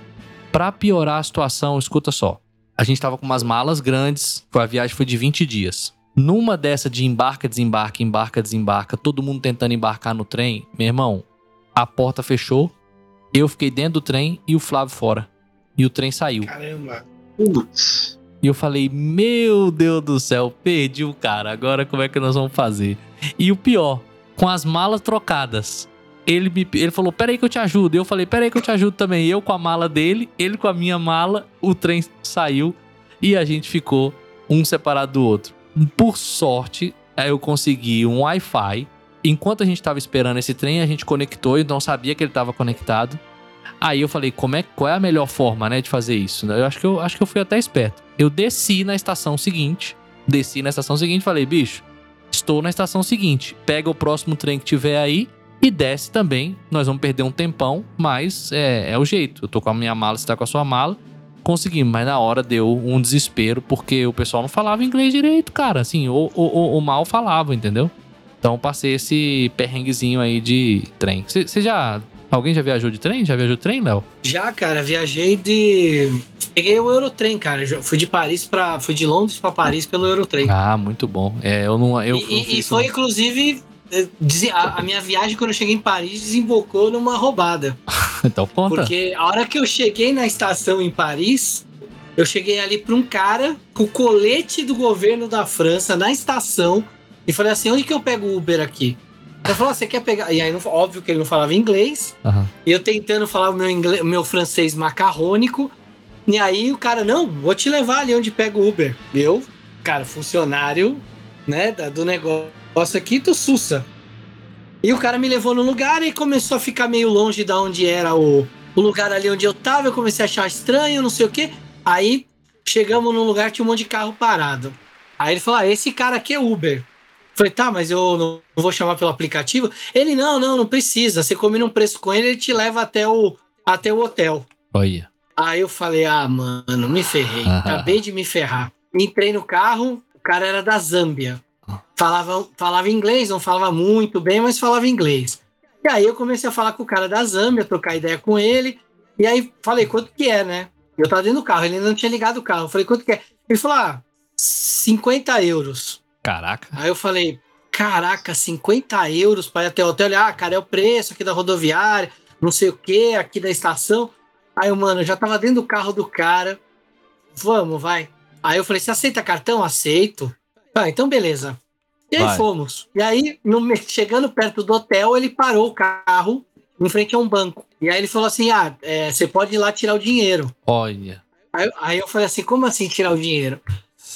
Para piorar a situação, escuta só. a gente tava com umas malas grandes, a viagem foi de 20 dias. Numa dessa de embarca, desembarca, embarca, desembarca, todo mundo tentando embarcar no trem, meu irmão, a porta fechou, eu fiquei dentro do trem e o Flávio fora. E o trem saiu. Caramba. Putz. E eu falei, meu Deus do céu, perdi o cara, agora como é que nós vamos fazer? E o pior, com as malas trocadas. Ele, me, ele falou, peraí que eu te ajudo. Eu falei, peraí que eu te ajudo também. Eu com a mala dele, ele com a minha mala, o trem saiu e a gente ficou um separado do outro. Por sorte, aí eu consegui um Wi-Fi. Enquanto a gente tava esperando esse trem, a gente conectou, então sabia que ele tava conectado. Aí eu falei, como é, qual é a melhor forma, né, de fazer isso? Eu acho que eu, acho que eu fui até esperto. Eu desci na estação seguinte, desci na estação seguinte e falei, bicho, estou na estação seguinte, pega o próximo trem que tiver aí e desce também. Nós vamos perder um tempão, mas é, é o jeito. Eu tô com a minha mala, você tá com a sua mala. Conseguimos, mas na hora deu um desespero, porque o pessoal não falava inglês direito, cara. Assim, ou, ou, ou- mal falava, entendeu? Então passei esse perrenguezinho aí de trem. Você já. Alguém já viajou de trem? Já viajou de trem, Léo? Já, cara, viajei de. Peguei o Eurotrem, cara. Fui de Paris para, fui de Londres pra Paris pelo Eurotrem. Ah, muito bom. É, eu não. Eu, e, eu e- isso foi inclusive a, a minha viagem quando eu cheguei em Paris desembocou numa roubada. Então conta. Porque a hora que eu cheguei na estação em Paris, eu cheguei ali pra um cara com o colete do governo da França na estação e falei assim: onde que eu pego o Uber aqui? Ele falou: "Ah, você quer pegar. E aí, não- óbvio que ele não falava inglês. Aham. E eu tentando falar o meu, inglês, meu francês macarrônico. E aí o cara, não, vou te levar ali onde pega o Uber. Eu, cara, funcionário, né, do negócio aqui do Sussa. E o cara me levou no lugar e começou a ficar meio longe da onde era o, o lugar ali onde eu tava. Eu comecei a achar estranho, não sei o quê. Aí chegamos num lugar que tinha um monte de carro parado. Aí ele falou: ah, esse cara aqui é Uber. Falei, tá, mas eu não vou chamar pelo aplicativo. Ele, não, não, não precisa. Você combina um preço com ele, ele te leva até o, até o hotel. Olha. Aí eu falei, ah, mano, me ferrei. Aham. Acabei de me ferrar. Entrei no carro, o cara era da Zâmbia. Falava, falava inglês, não falava muito bem, mas falava inglês. E aí eu comecei a falar com o cara da Zâmbia, trocar ideia com ele. E aí falei, quanto que é, né? Eu tava dentro do carro, ele ainda não tinha ligado o carro. Eu falei, quanto que é? Ele falou, ah, 50 euros. Caraca. Aí eu falei, caraca, 50 euros para ir até o hotel. Ele, ah, cara, é o preço aqui da rodoviária, não sei o que, aqui da estação. Aí, eu, mano, eu já tava dentro do carro do cara. Vamos, vai. Aí eu falei, você aceita cartão? Aceito. Ah, então beleza. E aí fomos. E aí, no chegando perto do hotel, ele parou o carro em frente a um banco. E aí ele falou assim: ah, é, você pode ir lá tirar o dinheiro. Olha. Aí, aí eu falei assim, como assim tirar o dinheiro?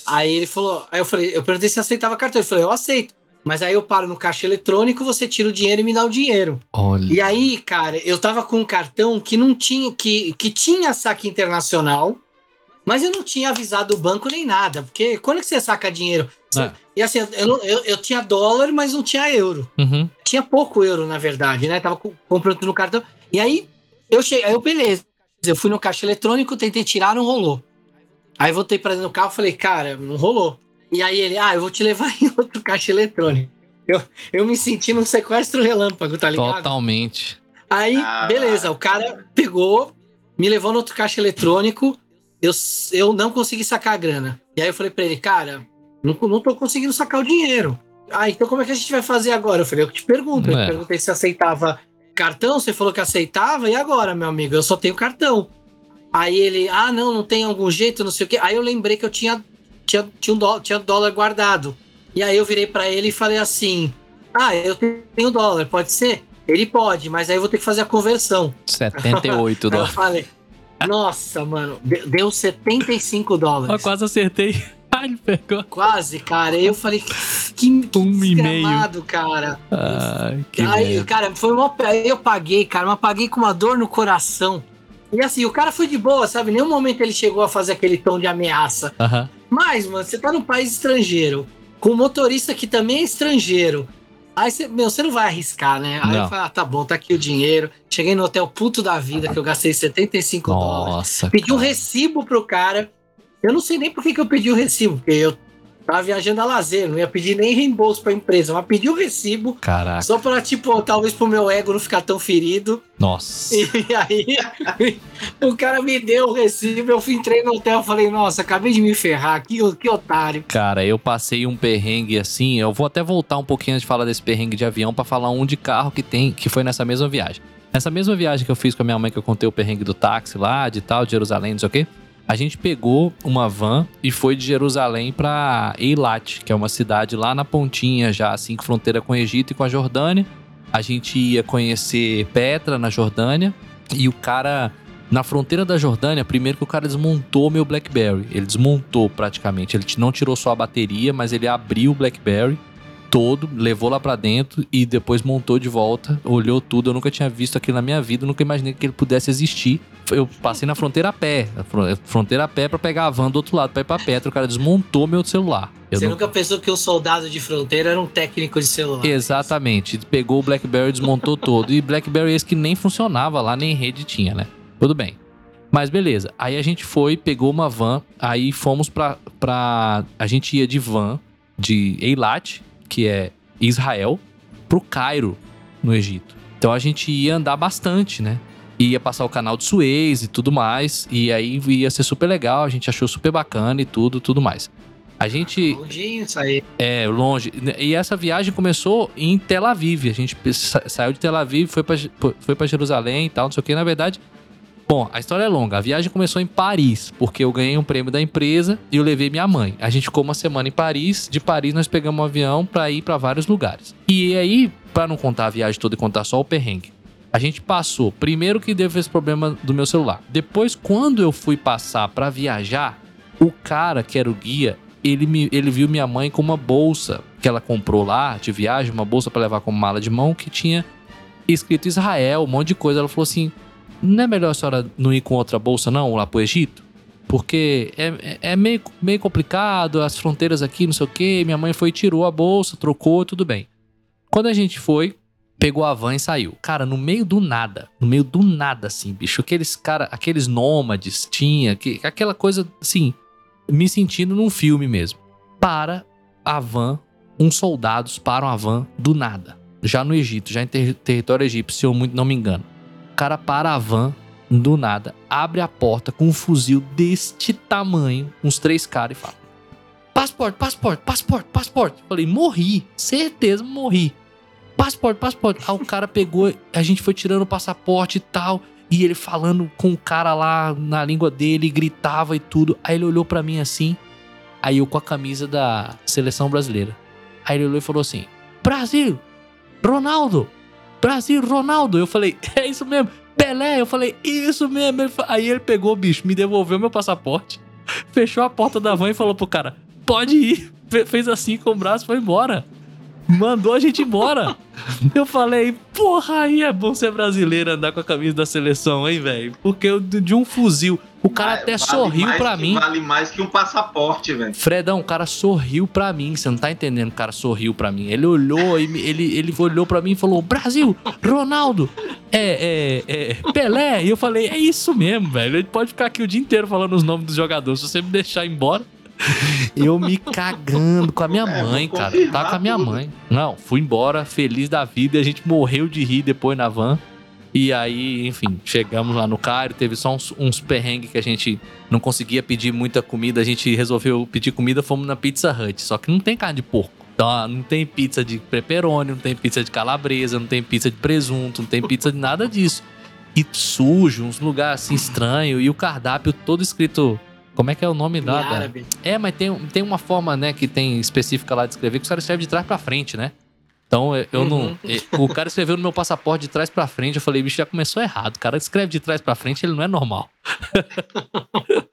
Aí ele falou, aí eu falei, eu perguntei se aceitava cartão. Ele falou, eu aceito. Mas aí eu paro no caixa eletrônico, você tira o dinheiro e me dá o dinheiro. Olha. E aí, cara, eu tava com um cartão que não tinha, que, que tinha saque internacional, mas eu não tinha avisado o banco nem nada. Porque quando que você saca dinheiro? É. E assim, eu, não- eu, eu tinha dólar, mas não tinha euro Uhum. tinha pouco euro, na verdade, né? Tava co- comprando no cartão. E aí, eu cheguei, aí eu, beleza. Eu fui no caixa eletrônico, tentei tirar, não rolou. Aí voltei pra dentro do carro falei, cara, não rolou. E aí ele, ah, eu vou te levar em outro caixa eletrônico. Eu, eu me senti num sequestro relâmpago, tá ligado? Totalmente. Aí, Ah. beleza, o cara pegou, me levou no outro caixa eletrônico, eu, eu não consegui sacar a grana. E aí eu falei pra ele, cara, não, não tô conseguindo sacar o dinheiro. Ah, então como é que a gente vai fazer agora? Eu falei, eu te pergunto. Eu É. te perguntei se aceitava cartão, você falou que aceitava, e agora, meu amigo? Eu só tenho cartão. Aí ele, ah, não, não tem algum jeito, não sei o quê. Aí eu lembrei que eu tinha, tinha, tinha, um dó- tinha dólar guardado. E aí eu virei pra ele e falei assim: Ah, eu tenho dólar, pode ser? Ele pode, mas aí eu vou ter que fazer a conversão. 78 Aí eu dólares. falei, nossa, mano, de- deu 75 Eu dólares. quase acertei. Ele pegou. Quase, cara. Aí eu falei, que Um e meio. desgramado, cara. Ai, que aí, merda. cara, foi uma. Aí eu paguei, cara, mas paguei com uma dor no coração. E assim, o cara foi de boa, sabe? Em nenhum momento ele chegou a fazer aquele tom de ameaça. Mas, mano, você tá num país estrangeiro, com um motorista que também é estrangeiro. Aí você, meu, você não vai arriscar, né? Aí Não. eu falei, ah, tá bom, tá aqui o dinheiro. Cheguei no hotel puto da vida, que eu gastei 75 dólares. Nossa. Pedi um cara. recibo pro cara. Eu não sei nem por que, que eu pedi o recibo, porque eu Tava viajando a lazer, não ia pedir nem reembolso pra empresa, mas pedi o recibo Caraca. só pra, tipo, talvez pro meu ego não ficar tão ferido. Nossa. E aí, o cara me deu o recibo, eu fui, entrei no hotel e falei, nossa, acabei de me ferrar, que, que otário. Cara, eu passei um perrengue assim. Eu vou até voltar um pouquinho antes de falar desse perrengue de avião pra falar um de carro que tem, que foi nessa mesma viagem. Nessa mesma viagem que eu fiz com a minha mãe, que eu contei o perrengue do táxi lá, de tal, de Jerusalém, não sei o quê. A gente pegou uma van e foi de Jerusalém pra Eilat, que é uma cidade lá na pontinha, já assim, fronteira com o Egito e com a Jordânia. A gente ia conhecer Petra, na Jordânia, e o cara, na fronteira da Jordânia, primeiro que o cara desmontou meu Blackberry. Ele desmontou praticamente. Ele não tirou só a bateria, mas ele abriu o Blackberry todo, levou lá pra dentro e depois montou de volta, olhou tudo. Eu nunca tinha visto aquilo na minha vida, nunca imaginei que ele pudesse existir. Eu passei na fronteira a pé, fron- fronteira a pé pra pegar a van do outro lado pra ir pra Petra. O cara desmontou meu celular. Eu Você não- nunca pensou que um soldado de fronteira era um técnico de celular. Exatamente. Pegou o BlackBerry, desmontou todo. E BlackBerry esse que nem funcionava lá, nem rede tinha, né? Tudo bem. Mas beleza. Aí a gente foi, pegou uma van, aí fomos pra. pra a gente ia de van de Eilat, que é Israel, pro Cairo, no Egito. Então a gente ia andar bastante, né? Ia passar o canal de Suez e tudo mais. E aí ia ser super legal, a gente achou super bacana e tudo, tudo mais. A gente. Longinho, isso aí. É, longe. E essa viagem começou em Tel Aviv. A gente sa- saiu de Tel Aviv, foi Je- foi pra Jerusalém e tal, não sei o que. Na verdade, bom, a história é longa. A viagem começou em Paris, porque eu ganhei um prêmio da empresa e eu levei minha mãe. A gente ficou uma semana em Paris. De Paris, nós pegamos um avião pra ir pra vários lugares. E aí, pra não contar a viagem toda e contar só o perrengue, a gente passou. Primeiro que teve esse problema do meu celular. Depois, quando eu fui passar pra viajar, o cara que era o guia, ele, me, ele viu minha mãe com uma bolsa que ela comprou lá de viagem, uma bolsa pra levar como mala de mão, que tinha escrito Israel, um monte de coisa. Ela falou assim: não é melhor a senhora não ir com outra bolsa, não, lá pro Egito? Porque é, é- é meio, meio complicado, as fronteiras aqui, não sei o quê. Minha mãe foi tirou a bolsa, trocou, tudo bem. Quando a gente foi, pegou a van e saiu. Cara, no meio do nada, no meio do nada, assim, bicho, aqueles cara, aqueles nômades tinha, que, aquela coisa, assim, me sentindo num filme mesmo. Para a van, uns soldados param a van do nada, já no Egito, já em ter- território egípcio, se eu muito não me engano. Cara para a van do nada, abre a porta com um fuzil deste tamanho, uns três caras e fala: Passaporte, passaporte, passaporte, passaporte. Falei, morri, certeza, morri. Passaporte, passaporte. Aí o cara pegou, a gente foi tirando o passaporte e tal. E ele falando com o cara lá na língua dele, gritava e tudo. Aí ele olhou pra mim assim. Aí eu com a camisa da seleção brasileira. Aí ele olhou e falou assim: Brasil, Ronaldo, Brasil, Ronaldo. Eu falei: É isso mesmo, Pelé. Eu falei: Isso mesmo. Ele Aí ele pegou, bicho, me devolveu meu passaporte, fechou a porta da van e falou pro cara: Pode ir. Fe- Fez assim com o braço foi embora. Mandou a gente embora. Eu falei, porra, aí é bom ser brasileiro andar com a camisa da seleção, hein, velho? Porque eu, de um fuzil. O cara até vale sorriu que- mim. Vale mais que um passaporte, velho. Fredão, o cara sorriu pra mim. Você não tá entendendo? O cara sorriu pra mim. Ele olhou e me- ele, ele olhou pra mim e falou: Brasil, Ronaldo, é, é, é, Pelé. E eu falei: É isso mesmo, velho. Ele pode ficar aqui o dia inteiro falando os nomes dos jogadores. Se você me deixar embora. Eu me cagando com a minha É, mãe, cara. Tava com a minha tudo. mãe. Não, fui embora, feliz da vida. E a gente morreu de rir depois na van. E aí, enfim, chegamos lá no Cairo. Teve só uns, uns perrengues que a gente não conseguia pedir muita comida. A gente resolveu pedir comida, fomos na Pizza Hut. Só que não tem carne de porco. Então, ah, não tem pizza de pepperoni, não tem pizza de calabresa, não tem pizza de presunto, não tem pizza de nada disso. E sujo, uns lugares assim estranhos. E o cardápio todo escrito. Como é que é o nome da- é, mas tem, tem uma forma, né, que tem específica lá de escrever que o cara escreve de trás pra frente, né? Então eu, não. Uhum. O cara escreveu no meu passaporte de trás pra frente. Eu falei, bicho, já começou errado. O cara escreve de trás pra frente, ele não é normal.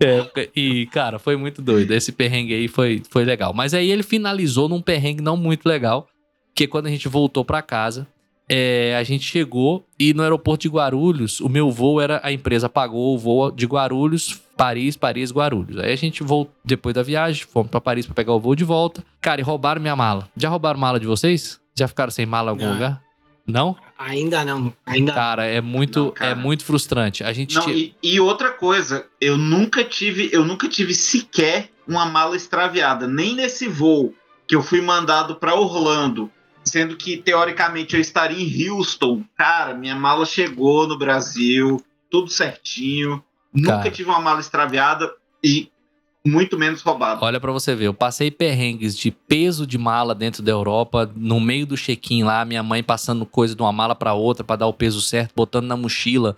É, e, cara, foi muito doido. Esse perrengue aí foi, foi legal. Mas aí ele finalizou num perrengue não muito legal. Que quando a gente voltou pra casa, é, a gente chegou e no aeroporto de Guarulhos, o meu voo era. A empresa pagou o voo de Guarulhos, Paris, Paris, Guarulhos. Aí a gente voltou, depois da viagem, fomos pra Paris pra pegar o voo de volta. Cara, e roubaram minha mala. Já roubaram mala de vocês? Já ficaram sem mala em algum Não. lugar? Não? Ainda não. Ainda Cara, é muito, Não, cara. é muito frustrante. A gente Não, e, e outra coisa, eu nunca tive, eu nunca tive sequer uma mala extraviada, nem nesse voo que eu fui mandado para Orlando, sendo que teoricamente eu estaria em Houston. Cara, minha mala chegou no Brasil, tudo certinho. Nunca Cara. tive uma mala extraviada e muito menos roubada. Olha pra você ver, eu passei perrengues de peso de mala dentro da Europa, no meio do check-in lá, minha mãe passando coisa de uma mala pra outra pra dar o peso certo, botando na mochila,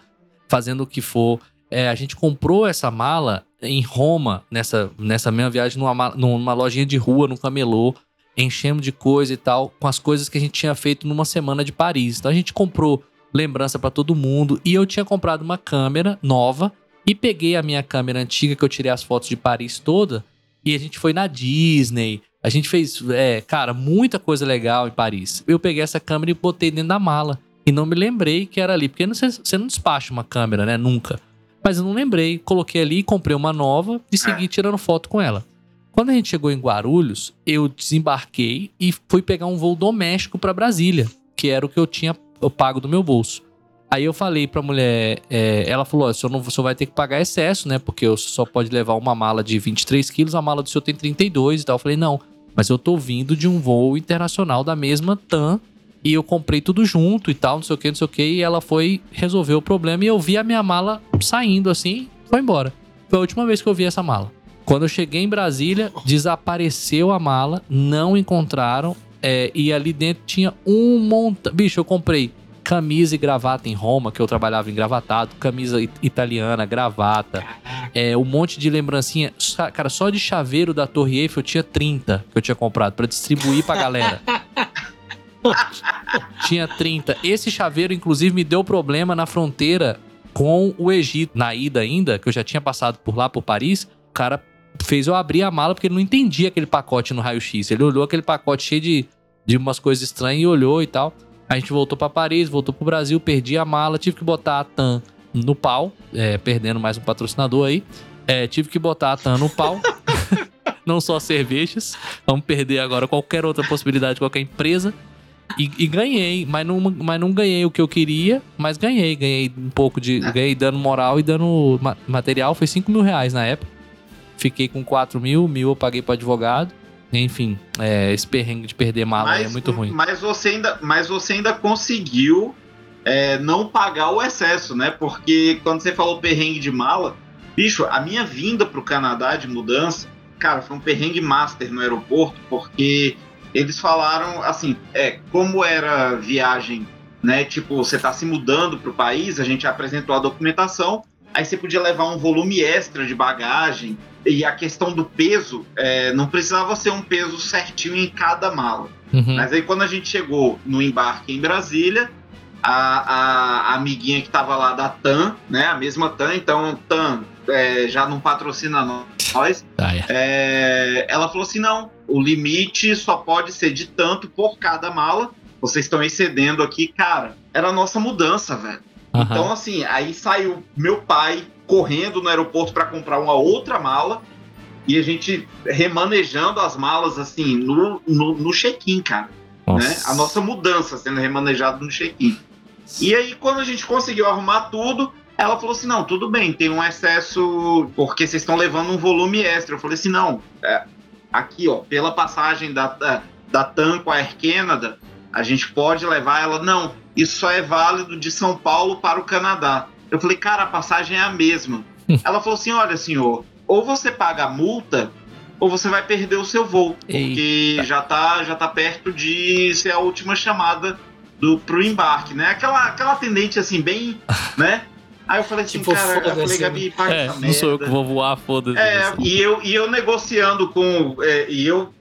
fazendo o que for. É, a gente comprou essa mala em Roma, nessa, nessa mesma viagem, numa, ma- numa lojinha de rua, no camelô, enchemos de coisa e tal, com as coisas que a gente tinha feito numa semana de Paris. Então a gente comprou lembrança pra todo mundo e eu tinha comprado uma câmera nova e peguei a minha câmera antiga que eu tirei as fotos de Paris toda e a gente foi na Disney. A gente fez, é, cara, muita coisa legal em Paris. Eu peguei essa câmera e botei dentro da mala. E não me lembrei que era ali. Porque não- você não despacha uma câmera, né? Nunca. Mas eu não lembrei. Coloquei ali, comprei uma nova e segui tirando foto com ela. Quando a gente chegou em Guarulhos, eu desembarquei e fui pegar um voo doméstico para Brasília, que era o que eu tinha eu pago do meu bolso. Aí eu falei pra mulher, é, ela falou: ó, o não, senhor vai ter que pagar excesso, né? Porque o senhor só pode levar uma mala de 23 quilos, a mala do senhor tem 32 e tal. Eu falei: não, mas eu tô vindo de um voo internacional da mesma TAM e eu comprei tudo junto e tal, não sei o que, não sei o que. E ela foi resolver o problema e eu vi a minha mala saindo assim, foi embora. Foi a última vez que eu vi essa mala. Quando eu cheguei em Brasília, desapareceu a mala, não encontraram. é, e ali dentro tinha um montão. Bicho, eu comprei camisa e gravata em Roma, que eu trabalhava em gravatado, camisa it- italiana, gravata, é, um monte de lembrancinha. Cara, só de chaveiro da Torre Eiffel eu tinha 30 que eu tinha comprado pra distribuir pra galera. tinha 30. Esse chaveiro, inclusive, me deu problema na fronteira com o Egito. Na ida ainda, que eu já tinha passado por lá, por Paris, o cara fez eu abrir a mala porque ele não entendia aquele pacote no raio-x. Ele olhou aquele pacote cheio de, de umas coisas estranhas e olhou e tal. A gente voltou pra Paris, voltou pro Brasil, perdi a mala, tive que botar a TAM no pau, é, perdendo mais um patrocinador aí. É, tive que botar a TAM no pau. não só cervejas. Vamos perder agora qualquer outra possibilidade de qualquer empresa. E, e ganhei, mas não, mas não ganhei o que eu queria, mas ganhei. Ganhei um pouco de. Ganhei dano moral e dano ma- material. Foi 5 mil reais na época. Fiquei com 4 mil, mil eu paguei pro advogado. Enfim, é, esse perrengue de perder mala aí é muito ruim. Mas você ainda, mas você ainda conseguiu é, não pagar o excesso, né? Porque quando você falou perrengue de mala, bicho, a minha vinda pro Canadá de mudança, cara, foi um perrengue master no aeroporto, porque eles falaram assim, é, como era viagem, né? Tipo, você tá se mudando pro país, a gente apresentou a documentação, aí você podia levar um volume extra de bagagem. E a questão do peso, é, não precisava ser um peso certinho em cada mala. Uhum. Mas aí quando a gente chegou no embarque em Brasília, a, a- a amiguinha que tava lá da TAM, né? A mesma TAM, então TAM é, já não patrocina nós. Ah, é. é, ela falou assim: não, o limite só pode ser de tanto por cada mala. Vocês estão excedendo aqui, cara. Era a nossa mudança, velho. Aham. Então, assim, aí saiu meu pai correndo no aeroporto para comprar uma outra mala e a gente remanejando as malas, assim, no, no, no check-in, cara. Né? A nossa mudança sendo remanejada no check-in. E aí, quando a gente conseguiu arrumar tudo, ela falou assim: não, tudo bem, tem um excesso, porque vocês estão levando um volume extra. Eu falei assim: não, é, aqui, ó, pela passagem da, da, da TAM com a Air Canada, a gente pode levar ela. Não, isso só é válido de São Paulo para o Canadá. Eu falei, cara, a passagem é a mesma. ela falou assim: olha, senhor, ou você paga a multa, ou você vai perder o seu voo. Porque já tá, já tá perto de ser a última chamada do, pro embarque, né? Aquela, aquela atendente assim, bem, né? Aí eu falei assim, Tipo, cara, eu falei, Gabi, paga É, essa não sou eu merda. que vou voar, foda-se. É, e eu, e eu negociando com. é, e eu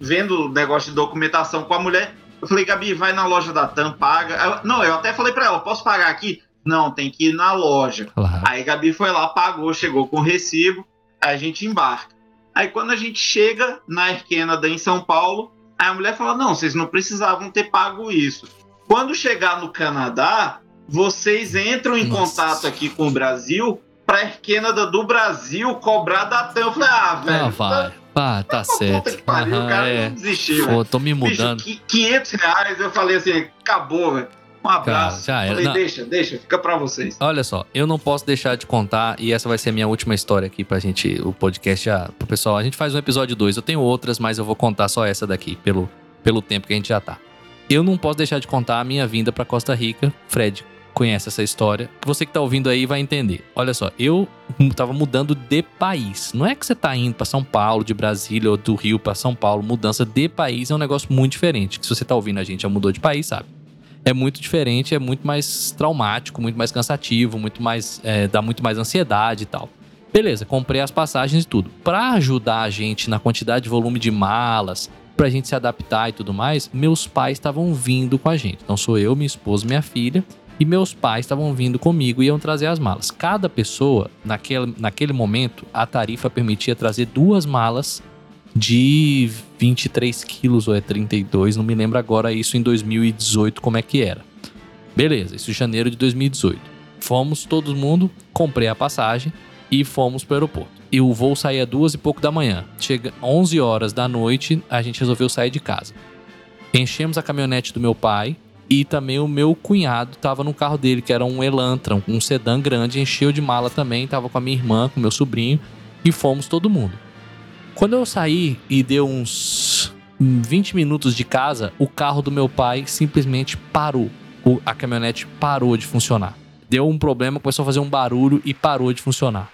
vendo o negócio de documentação com a mulher. Eu falei, Gabi, vai na loja da TAM, paga. Ela- não, eu até falei pra ela, posso pagar aqui? Não, tem que ir na loja. Claro. Aí Gabi foi lá, pagou, chegou com o recibo, aí a gente embarca. Aí quando a gente chega na Canada em São Paulo, aí a mulher fala: não, vocês não precisavam ter pago isso. Quando chegar no Canadá, vocês entram em Nossa. contato aqui com o Brasil pra Air Canada do Brasil cobrar da TAM. Eu falei, ah, velho. Ah, vai. Ah, tá Puta certo. que pariu, cara é. não desistiu. Pô, tô me Bicho, mudando. qui- 500 reais, eu falei assim, acabou, velho. Um abraço. já era. Falei, deixa, deixa, fica pra vocês. Olha só, eu não posso deixar de contar, e essa vai ser a minha última história aqui pra gente, o podcast já, pro pessoal. A gente faz um episódio 2, eu tenho outras, mas eu vou contar só essa daqui, pelo, pelo tempo que a gente já tá. Eu não posso deixar de contar a minha vinda pra Costa Rica. Fred conhece essa história. Você que tá ouvindo aí vai entender. Olha só, eu tava mudando de país. Não é que você tá indo pra São Paulo, de Brasília ou do Rio pra São Paulo. Mudança de país é um negócio muito diferente. Que se você tá ouvindo a gente já mudou de país, sabe? É muito diferente, é muito mais traumático, muito mais cansativo, muito mais. é, dá muito mais ansiedade e tal. Beleza, comprei as passagens e tudo. Pra ajudar a gente na quantidade de volume de malas, pra gente se adaptar e tudo mais, meus pais estavam vindo com a gente. Então sou eu, minha esposa, minha filha, e meus pais estavam vindo comigo e iam trazer as malas. Cada pessoa, naquele, naquele momento, a tarifa permitia trazer duas malas de 23 quilos ou é 32, não me lembro agora isso em 2018 como é que era. Beleza, isso em janeiro de 2018. Fomos todo mundo, comprei a passagem e fomos pro aeroporto. E o voo saía duas e pouco da manhã. Chega 11 horas da noite, a gente resolveu sair de casa. Enchemos a caminhonete do meu pai e também o meu cunhado tava no carro dele, que era um Elantra, um sedã grande, encheu de mala também, tava com a minha irmã, com meu sobrinho e fomos todo mundo. Quando eu saí e deu uns 20 minutos de casa, o carro do meu pai simplesmente parou. O- a caminhonete parou de funcionar. Deu um problema, começou a fazer um barulho e parou de funcionar.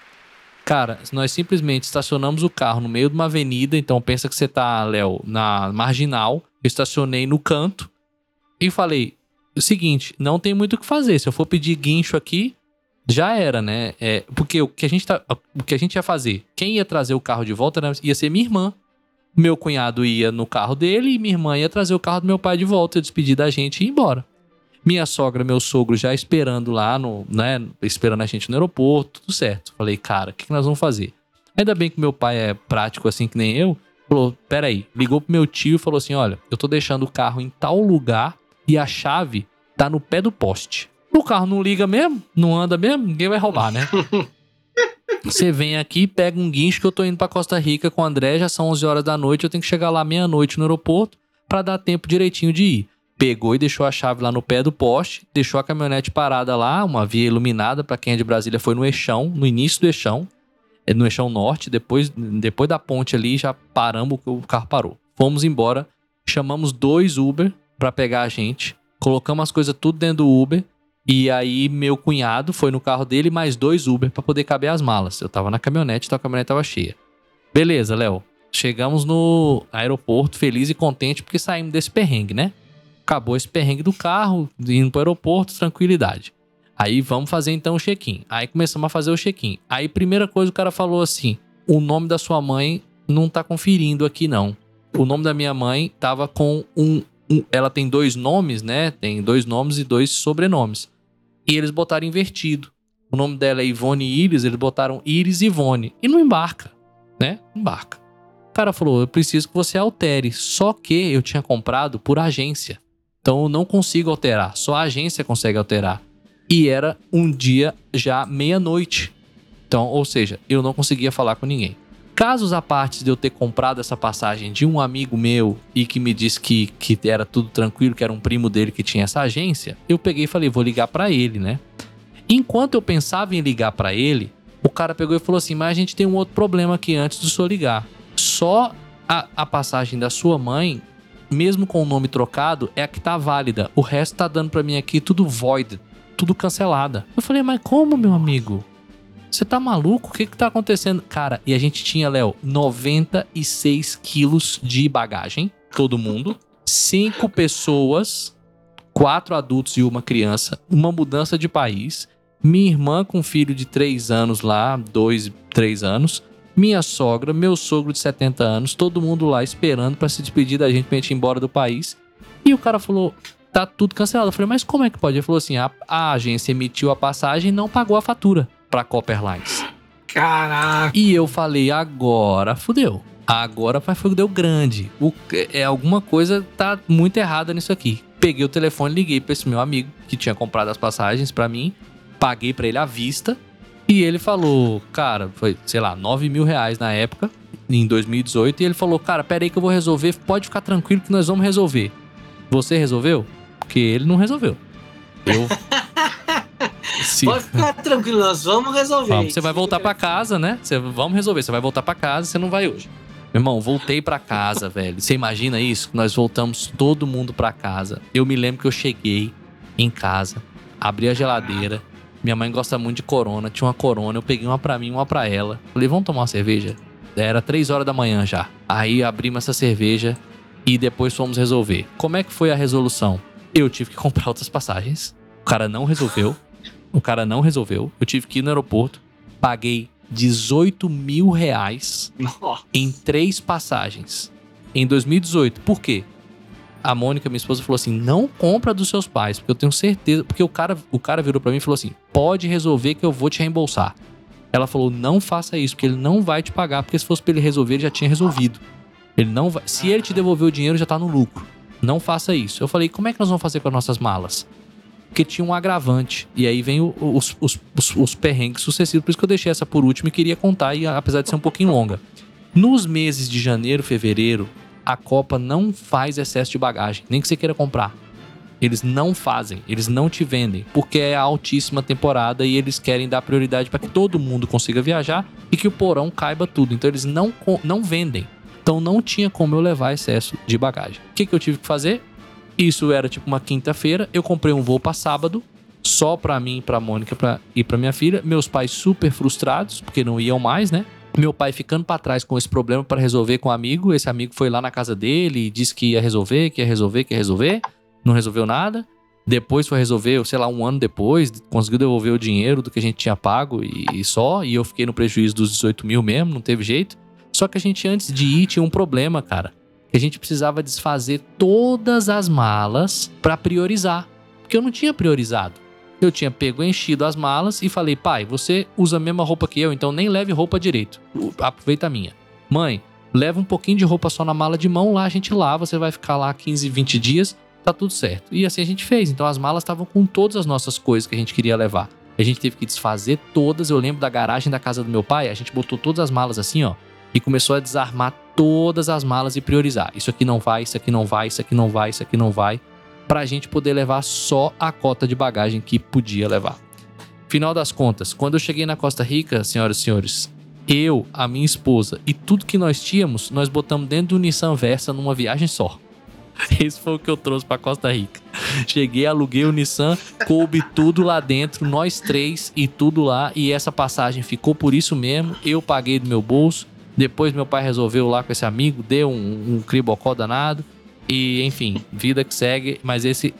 Cara, nós simplesmente estacionamos o carro no meio de uma avenida, então pensa que você tá, Léo, na marginal. Eu estacionei no canto e falei: o seguinte, não tem muito o que fazer. Se eu for pedir guincho aqui, já era, né? É, porque o que, a gente tá, o que a gente ia fazer? Quem ia trazer o carro de volta era- ia ser minha irmã. Meu cunhado ia no carro dele e minha irmã ia trazer o carro do meu pai de volta, ia despedir da gente e ir embora. Minha sogra, meu sogro já esperando lá, no, né? Esperando a gente no aeroporto, tudo certo. Falei, cara, o que, que nós vamos fazer? Ainda bem que meu pai é prático assim que nem eu. Falou, peraí. Ligou pro meu tio e falou assim: olha, eu tô deixando o carro em tal lugar e a chave tá no pé do poste. O carro não liga mesmo? Não anda mesmo? Ninguém vai roubar, né? Você vem aqui, pega um guincho que eu tô indo pra Costa Rica com o André, já são 11 horas da noite, eu tenho que chegar lá meia-noite no aeroporto pra dar tempo direitinho de ir. Pegou e deixou a chave lá no pé do poste, deixou a caminhonete parada lá, uma via iluminada pra quem é de Brasília foi no Eixão, no início do Eixão, é no Eixão Norte, depois, depois da ponte ali já paramos, o carro parou. Fomos embora, chamamos dois Uber pra pegar a gente, colocamos as coisas tudo dentro do Uber e aí meu cunhado foi no carro dele mais dois Uber pra poder caber as malas. Eu tava na caminhonete, então a caminhonete tava cheia. Beleza, Léo. Chegamos no aeroporto feliz e contente porque saímos desse perrengue, né? Acabou esse perrengue do carro, indo pro aeroporto, tranquilidade. Aí vamos fazer então o check-in. Aí começamos a fazer o check-in. Aí primeira coisa o cara falou assim: "O nome da sua mãe não tá conferindo aqui não. O nome da minha mãe tava com um, um- ela tem dois nomes, né? Tem dois nomes e dois sobrenomes. E eles botaram invertido. O nome dela é Ivone Iris, eles botaram Iris Ivone. E não embarca, né? Embarca. O cara falou: eu preciso que você altere. Só que eu tinha comprado por agência. Então eu não consigo alterar. Só a agência consegue alterar. E era um dia já meia-noite. Então, ou seja, eu não conseguia falar com ninguém. Casos à parte de eu ter comprado essa passagem de um amigo meu e que me disse que, que era tudo tranquilo, que era um primo dele que tinha essa agência, eu peguei e falei, vou ligar pra ele, né? Enquanto eu pensava em ligar pra ele, o cara pegou e falou assim: Mas a gente tem um outro problema aqui antes do senhor ligar. Só a, a passagem da sua mãe, mesmo com o nome trocado, é a que tá válida. O resto tá dando pra mim aqui tudo void, tudo cancelada. Eu falei, mas como, meu amigo? Você tá maluco? O que que tá acontecendo? Cara, e a gente tinha, Léo, 96 quilos de bagagem, todo mundo. Cinco pessoas, quatro adultos e uma criança. Uma mudança de país. Minha irmã com um filho de 3 anos lá, 2, 3 anos. Minha sogra, meu sogro de 70 anos, todo mundo lá esperando pra se despedir da gente pra gente ir embora do país. E o cara falou: tá tudo cancelado. Eu falei, mas como é que pode? Ele falou assim: a, a agência emitiu a passagem e não pagou a fatura pra Copper Airlines. Caraca. E eu falei, agora fudeu. Agora vai fudeu grande. O, é alguma coisa tá muito errada nisso aqui. Peguei o telefone, liguei pra esse meu amigo que tinha comprado as passagens pra mim, paguei pra ele à vista e ele falou, cara, foi sei lá 9 mil reais na época em 2018 e ele falou: Cara, pera aí que eu vou resolver, pode ficar tranquilo que nós vamos resolver. Você resolveu? Porque ele não resolveu. Eu. Se- Pode ficar tranquilo, nós vamos resolver. Vamos, você vai voltar pra casa, né? Você, vamos resolver. Você vai voltar pra casa, você não vai hoje. Meu irmão, voltei pra casa, velho. Você imagina isso? Nós voltamos todo mundo pra casa. Eu me lembro que eu cheguei em casa, abri a geladeira. Minha mãe gosta muito de corona, tinha uma corona. Eu peguei uma pra mim, uma pra ela. Falei, vamos tomar uma cerveja? Era três horas da manhã já. Aí abrimos essa cerveja e depois fomos resolver. Como é que foi a resolução? Eu tive que comprar outras passagens. O cara não resolveu. O cara não resolveu. Eu tive que ir no aeroporto. Paguei 18 mil reais Nossa. em três passagens em 2018. Por quê? A Mônica, minha esposa, falou assim: não compra dos seus pais, porque eu tenho certeza. Porque o cara, o cara virou pra mim e falou assim: pode resolver que eu vou te reembolsar. Ela falou: não faça isso, porque ele não vai te pagar, porque se fosse pra ele resolver, ele já tinha resolvido. Ele não vai. Se ele te devolver o dinheiro, já tá no lucro. Não faça isso. Eu falei: como é que nós vamos fazer com as nossas malas? Porque tinha um agravante. E aí vem o- os, os, os, os perrengues sucessivos. Por isso que eu deixei essa por último e queria contar, e apesar de ser um pouquinho longa. Nos meses de janeiro, fevereiro, a Copa não faz excesso de bagagem, nem que você queira comprar. Eles não fazem, eles não te vendem, porque é a altíssima temporada e eles querem dar prioridade para que todo mundo consiga viajar e que o porão caiba tudo. Então eles não, não vendem. Então não tinha como eu levar excesso de bagagem. O que, que eu tive que fazer? Isso era tipo uma quinta-feira. Eu comprei um voo para sábado, só pra mim, pra Mônica pra, e pra minha filha. Meus pais super frustrados, porque não iam mais, né? Meu pai ficando pra trás com esse problema pra resolver com um amigo. Esse amigo foi lá na casa dele e disse que ia resolver, que ia resolver, que ia resolver. Não resolveu nada. Depois foi resolver, sei lá, um ano depois, conseguiu devolver o dinheiro do que a gente tinha pago e, e só. E eu fiquei no prejuízo dos 18 mil mesmo, não teve jeito. Só que a gente, antes de ir, tinha um problema, cara. A gente precisava desfazer todas as malas pra priorizar. Porque eu não tinha priorizado. Eu tinha pego, enchido as malas e falei, pai, você usa a mesma roupa que eu, então nem leve roupa direito. Aproveita a minha. Mãe, leva um pouquinho de roupa só na mala de mão, lá a gente lava, você vai ficar lá 15, 20 dias, tá tudo certo. E assim a gente fez. Então as malas estavam com todas as nossas coisas que a gente queria levar. A gente teve que desfazer todas. Eu lembro da garagem da casa do meu pai, a gente botou todas as malas assim, ó, e começou a desarmar todas as malas e priorizar. Isso aqui não vai, isso aqui não vai, isso aqui não vai, isso aqui não vai, pra gente poder levar só a cota de bagagem que podia levar. Final das contas, quando eu cheguei na Costa Rica, senhoras e senhores, eu, a minha esposa e tudo que nós tínhamos, nós botamos dentro do Nissan Versa numa viagem só. Esse foi o que eu trouxe pra Costa Rica. Cheguei, aluguei o Nissan, coube tudo lá dentro, nós três e tudo lá. E essa passagem ficou por isso mesmo. Eu paguei do meu bolso. Depois meu pai resolveu lá com esse amigo, deu um, um cribocó danado. E enfim, vida que segue. Mas esse,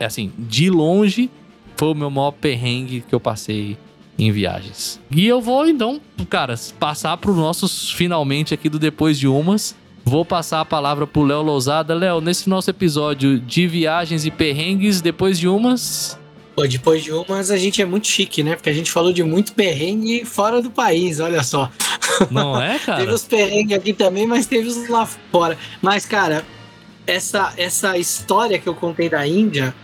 assim, de longe, foi o meu maior perrengue que eu passei em viagens. E eu vou então, cara, passar pro nossos finalmente aqui do Depois de Umas. Vou passar a palavra pro Léo Lousada. Léo, nesse nosso episódio de viagens e perrengues, depois de umas. Pô, depois de umas, a gente é muito chique, né? Porque a gente falou de muito perrengue fora do país, olha só. Não é, Teve cara? os perrengues aqui também, mas teve os lá fora. Mas, cara, essa, essa história que eu contei da Índia,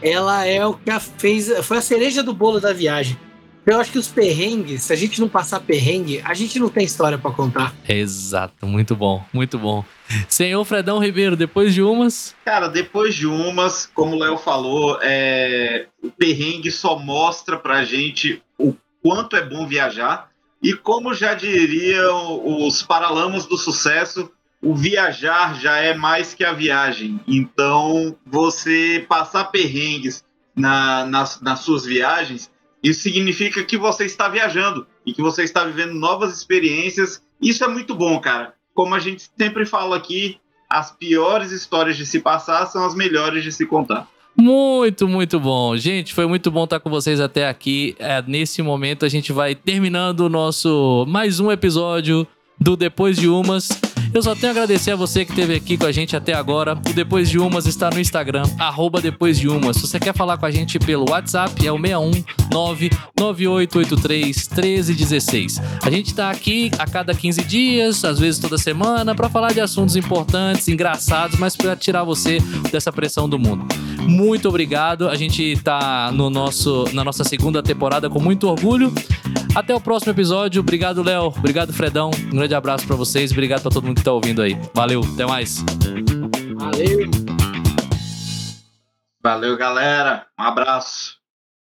ela é o que a fez. Foi a cereja do bolo da viagem. Eu acho que os perrengues, se a gente não passar perrengue, a gente não tem história pra contar. Exato, muito bom, muito bom. Senhor Fredão Ribeiro, depois de umas. Cara, depois de umas, como o Léo falou, é, o perrengue só mostra pra gente o quanto é bom viajar. E como já diriam os paralamas do sucesso, o viajar já é mais que a viagem. Então, você passar perrengues na- nas, nas suas viagens, isso significa que você está viajando e que você está vivendo novas experiências. Isso é muito bom, cara. Como a gente sempre fala aqui, as piores histórias de se passar são as melhores de se contar. Muito, muito bom. Gente, foi muito bom estar com vocês até aqui. É, nesse momento, a gente vai terminando o nosso mais um episódio do Depois de Umas. Eu só tenho a agradecer a você que esteve aqui com a gente até agora. O Depois de Umas está no Instagram, arroba Depois de Umas. Se você quer falar com a gente pelo WhatsApp, é o 61998831316. A gente está aqui a cada 15 dias, às vezes toda semana, para falar de assuntos importantes, engraçados, mas para tirar você dessa pressão do mundo. Muito obrigado. A gente tá no nosso, na nossa segunda temporada com muito orgulho. Até o próximo episódio. Obrigado, Léo. Obrigado, Fredão. Um grande abraço pra vocês. Obrigado pra todo mundo que tá ouvindo aí. Valeu, até mais. Valeu! Valeu, galera. Um abraço.